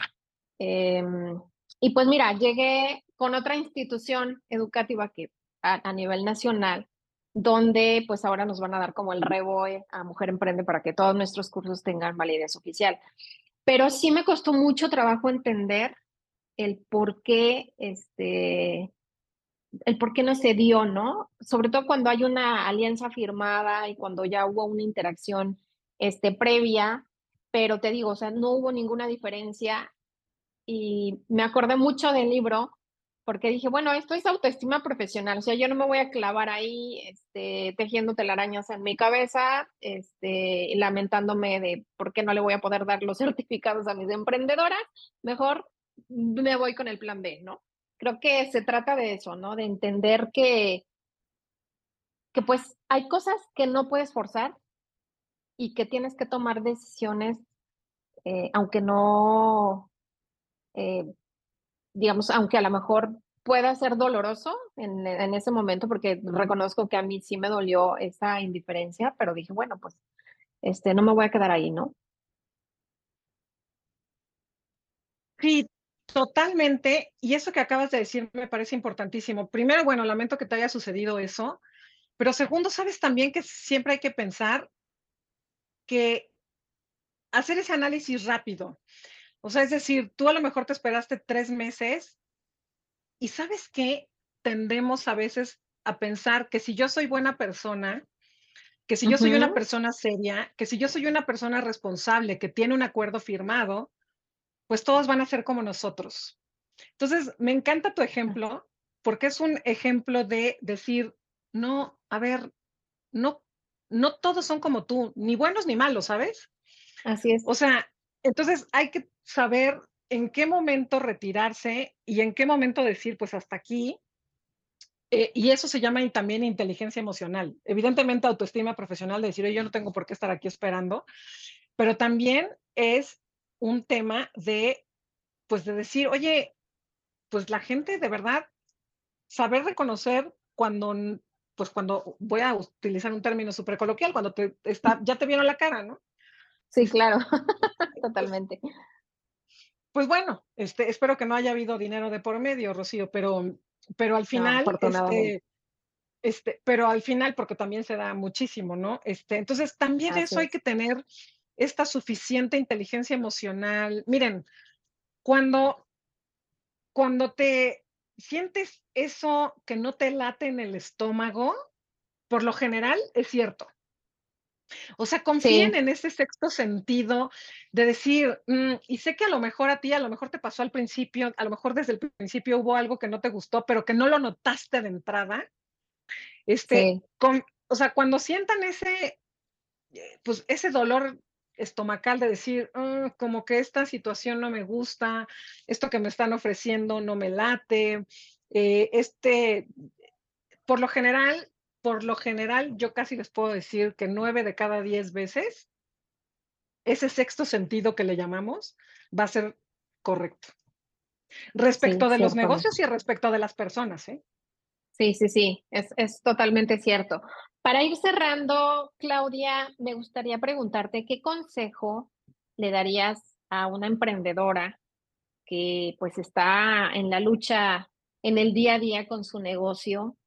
Speaker 2: Em, y pues mira, llegué con otra institución educativa que a, nivel nacional, donde pues ahora nos van a dar como el reboe a Mujer Emprende para que todos nuestros cursos tengan validez oficial. Pero sí me costó mucho trabajo entender el por qué, este, el por qué no se dio, ¿no? Sobre todo cuando hay una alianza firmada y cuando ya hubo una interacción este, previa, pero te digo, o sea, no hubo ninguna diferencia y me acordé mucho del libro porque dije, bueno, esto es autoestima profesional, o sea, yo no me voy a clavar ahí este, tejiendo telarañas en mi cabeza, este, lamentándome de por qué no le voy a poder dar los [LAUGHS] certificados a mis emprendedoras, mejor me voy con el plan B, ¿no? Creo que se trata de eso, ¿no? De entender que, que pues hay cosas que no puedes forzar y que tienes que tomar decisiones, eh, aunque no eh, digamos, aunque a lo mejor pueda ser doloroso en, en, ese momento, porque reconozco que a mí sí me dolió esa indiferencia, pero dije, bueno, pues este, no me voy a quedar ahí, ¿no?
Speaker 3: Sí, totalmente. Y eso que acabas de decir me parece importantísimo. Primero, bueno, lamento que te haya sucedido eso, pero segundo, sabes también que siempre hay que pensar que hacer ese análisis rápido. O sea, es decir, tú a lo mejor te esperaste tres meses y sabes qué, tendemos a veces a pensar que si yo soy buena persona, que si yo soy una persona seria, que si yo soy una persona responsable, que tiene un acuerdo firmado, pues todos van a ser como nosotros. Entonces, me encanta tu ejemplo porque es un ejemplo de decir, no, a ver, no, no todos son como tú, ni buenos ni malos, ¿sabes?
Speaker 2: Así es.
Speaker 3: O sea, entonces hay que saber en qué momento retirarse y en qué momento decir, pues hasta aquí. Eh, y eso se llama también inteligencia emocional. Evidentemente, autoestima profesional de decir, yo no tengo por qué estar aquí esperando, pero también es un tema de, pues de decir, oye, pues la gente de verdad, saber reconocer cuando, pues cuando voy a utilizar un término súper coloquial, cuando te está, ya te vieron la cara, ¿no?
Speaker 2: Sí, claro, [LAUGHS] totalmente.
Speaker 3: Pues bueno, este, espero que no haya habido dinero de por medio, Rocío, pero, pero al final, este, este, pero al final, porque también se da muchísimo, ¿no? Este, entonces, también eso hay que tener esta suficiente inteligencia emocional. Miren, cuando, cuando te sientes eso que no te late en el estómago, por lo general es cierto. O sea, confíen en ese sexto sentido de decir, mm, y sé que a lo mejor a ti, a lo mejor te pasó al principio, a lo mejor desde el principio hubo algo que no te gustó, pero que no lo notaste de entrada. Este, o sea, cuando sientan ese, eh, pues ese dolor estomacal de decir, mm, como que esta situación no me gusta, esto que me están ofreciendo no me late, eh, este, por lo general, por lo general, yo casi les puedo decir que nueve de cada diez veces, ese sexto sentido que le llamamos va a ser correcto. Respecto de los negocios y respecto de las personas, ¿eh?
Speaker 2: Sí, sí, sí, es, es totalmente cierto. Para ir cerrando, Claudia, me gustaría preguntarte qué consejo le darías a una emprendedora que pues está en la lucha en el día a día con su negocio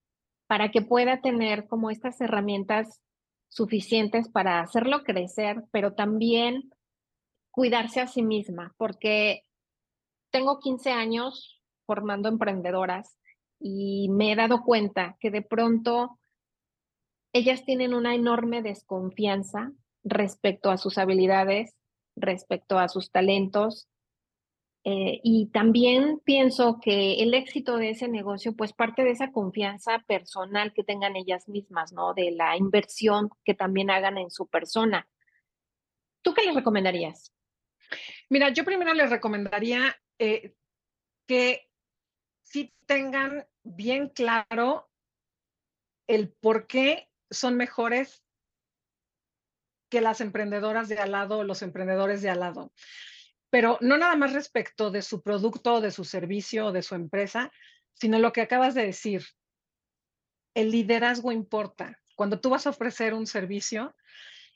Speaker 2: para que pueda tener como estas herramientas suficientes para hacerlo crecer, pero también cuidarse a sí misma, porque tengo 15 años formando emprendedoras y me he dado cuenta que de pronto ellas tienen una enorme desconfianza respecto a sus habilidades, respecto a sus talentos, Eh, y también pienso que el éxito de ese negocio, pues parte de esa confianza personal que tengan ellas mismas, ¿no? De la inversión que también hagan en su persona. ¿Tú qué les recomendarías?
Speaker 3: Mira, yo primero les recomendaría eh, que sí tengan bien claro el por qué son mejores que las emprendedoras de al lado o los emprendedores de al lado pero no nada más respecto de su producto, de su servicio de su empresa, sino lo que acabas de decir. El liderazgo importa. Cuando tú vas a ofrecer un servicio,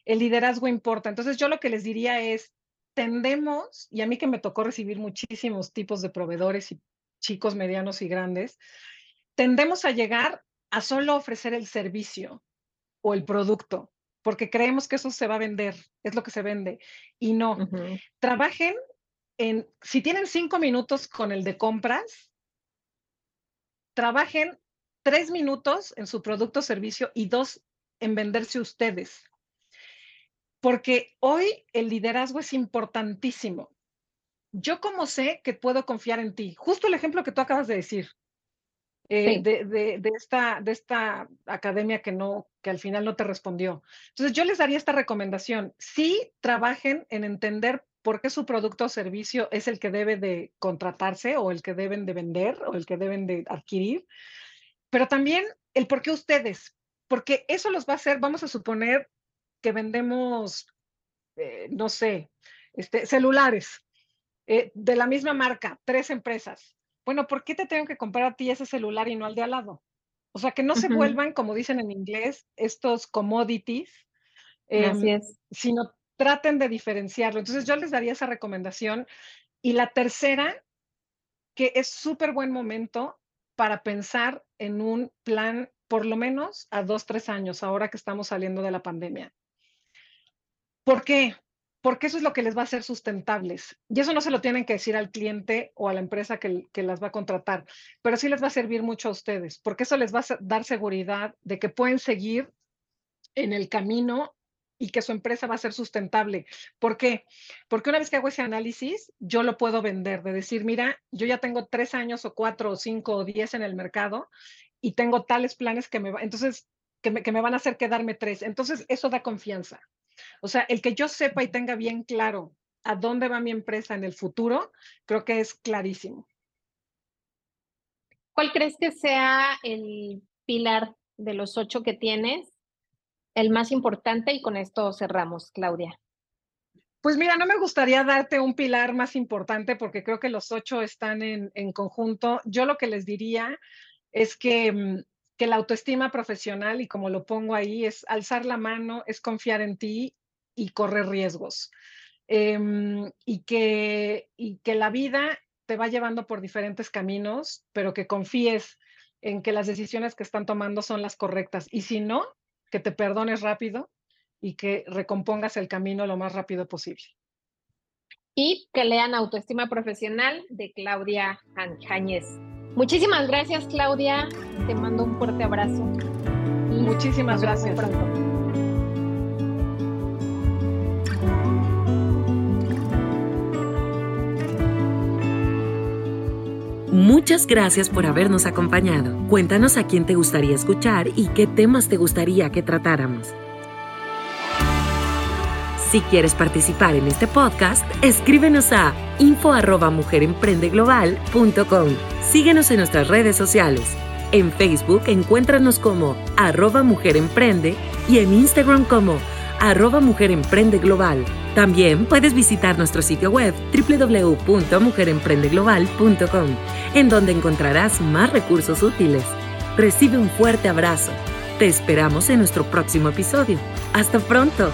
Speaker 3: el liderazgo importa. Entonces yo lo que les diría es, tendemos, y a mí que me tocó recibir muchísimos tipos de proveedores y chicos medianos y grandes, tendemos a llegar a solo ofrecer el servicio o el producto porque creemos que eso se va a vender, es lo que se vende. Y no, trabajen en, si tienen cinco minutos con el de compras, trabajen tres minutos en su producto o servicio y dos en venderse ustedes. Porque hoy el liderazgo es importantísimo. Yo como sé que puedo confiar en ti, justo el ejemplo que tú acabas de decir, eh, de, esta, de esta academia que, no, que al final no te respondió. Entonces, yo les daría esta recomendación. Sí, trabajen en entender por qué su producto o servicio es el que debe de contratarse o el que deben de vender o el que deben de adquirir, pero también el por qué ustedes, porque eso los va a hacer, vamos a suponer que vendemos, eh, no sé, este, celulares eh, de la misma marca, tres empresas bueno, ¿por qué te tengo que comprar a ti ese celular y no al de al lado? O sea, que no se vuelvan, como dicen en inglés, estos commodities,
Speaker 2: Así em, es.
Speaker 3: sino traten de diferenciarlo. Entonces yo les daría esa recomendación. Y la tercera, que es súper buen momento para pensar en un plan, por lo menos a dos, tres años, ahora que estamos saliendo de la pandemia. ¿Por qué? Porque eso es lo que les va a hacer sustentables. Y eso no se lo tienen que decir al cliente o a la empresa que, las va a contratar, pero sí les va a servir mucho a ustedes, porque eso les va a dar seguridad de que pueden seguir en el camino y que su empresa va a ser sustentable. ¿Por qué? Porque una vez que hago ese análisis, yo lo puedo vender, de decir, mira, yo ya tengo tres años o cuatro o cinco o diez en el mercado y tengo tales planes que entonces, me, que me van a hacer quedarme tres. Entonces, eso da confianza. O sea, el que yo sepa y tenga bien claro a dónde va mi empresa en el futuro, creo que es clarísimo.
Speaker 2: ¿Cuál crees que sea el pilar de los ocho que tienes, el más importante? Y con esto cerramos, Claudia.
Speaker 3: Pues mira, no me gustaría darte un pilar más importante porque creo que los ocho están en, en conjunto. Yo lo que les diría es que mm, que la autoestima profesional, y como lo pongo ahí, es alzar la mano, es confiar en ti y correr riesgos. Em, y, que, y que la vida te va llevando por diferentes caminos, pero que confíes en que las decisiones que están tomando son las correctas. Y si no, que te perdones rápido y que recompongas el camino lo más rápido posible.
Speaker 2: Y que lean Autoestima Profesional de Claudia Jáñez. Muchísimas gracias, Claudia. Te mando un fuerte abrazo.
Speaker 3: Muchísimas gracias.
Speaker 1: Muchas gracias por habernos acompañado. Cuéntanos a quién te gustaría escuchar y qué temas te gustaría que tratáramos. Si quieres participar en este podcast, escríbenos a info@mujeremprendeglobal.com. Síguenos en nuestras redes sociales. En Facebook encuéntranos como arroba Mujer Emprende y en Instagram como arroba Mujer Emprende Global. También puedes visitar nuestro sitio web www.mujeremprendeglobal.com, en donde encontrarás más recursos útiles. Recibe un fuerte abrazo. Te esperamos en nuestro próximo episodio. Hasta pronto.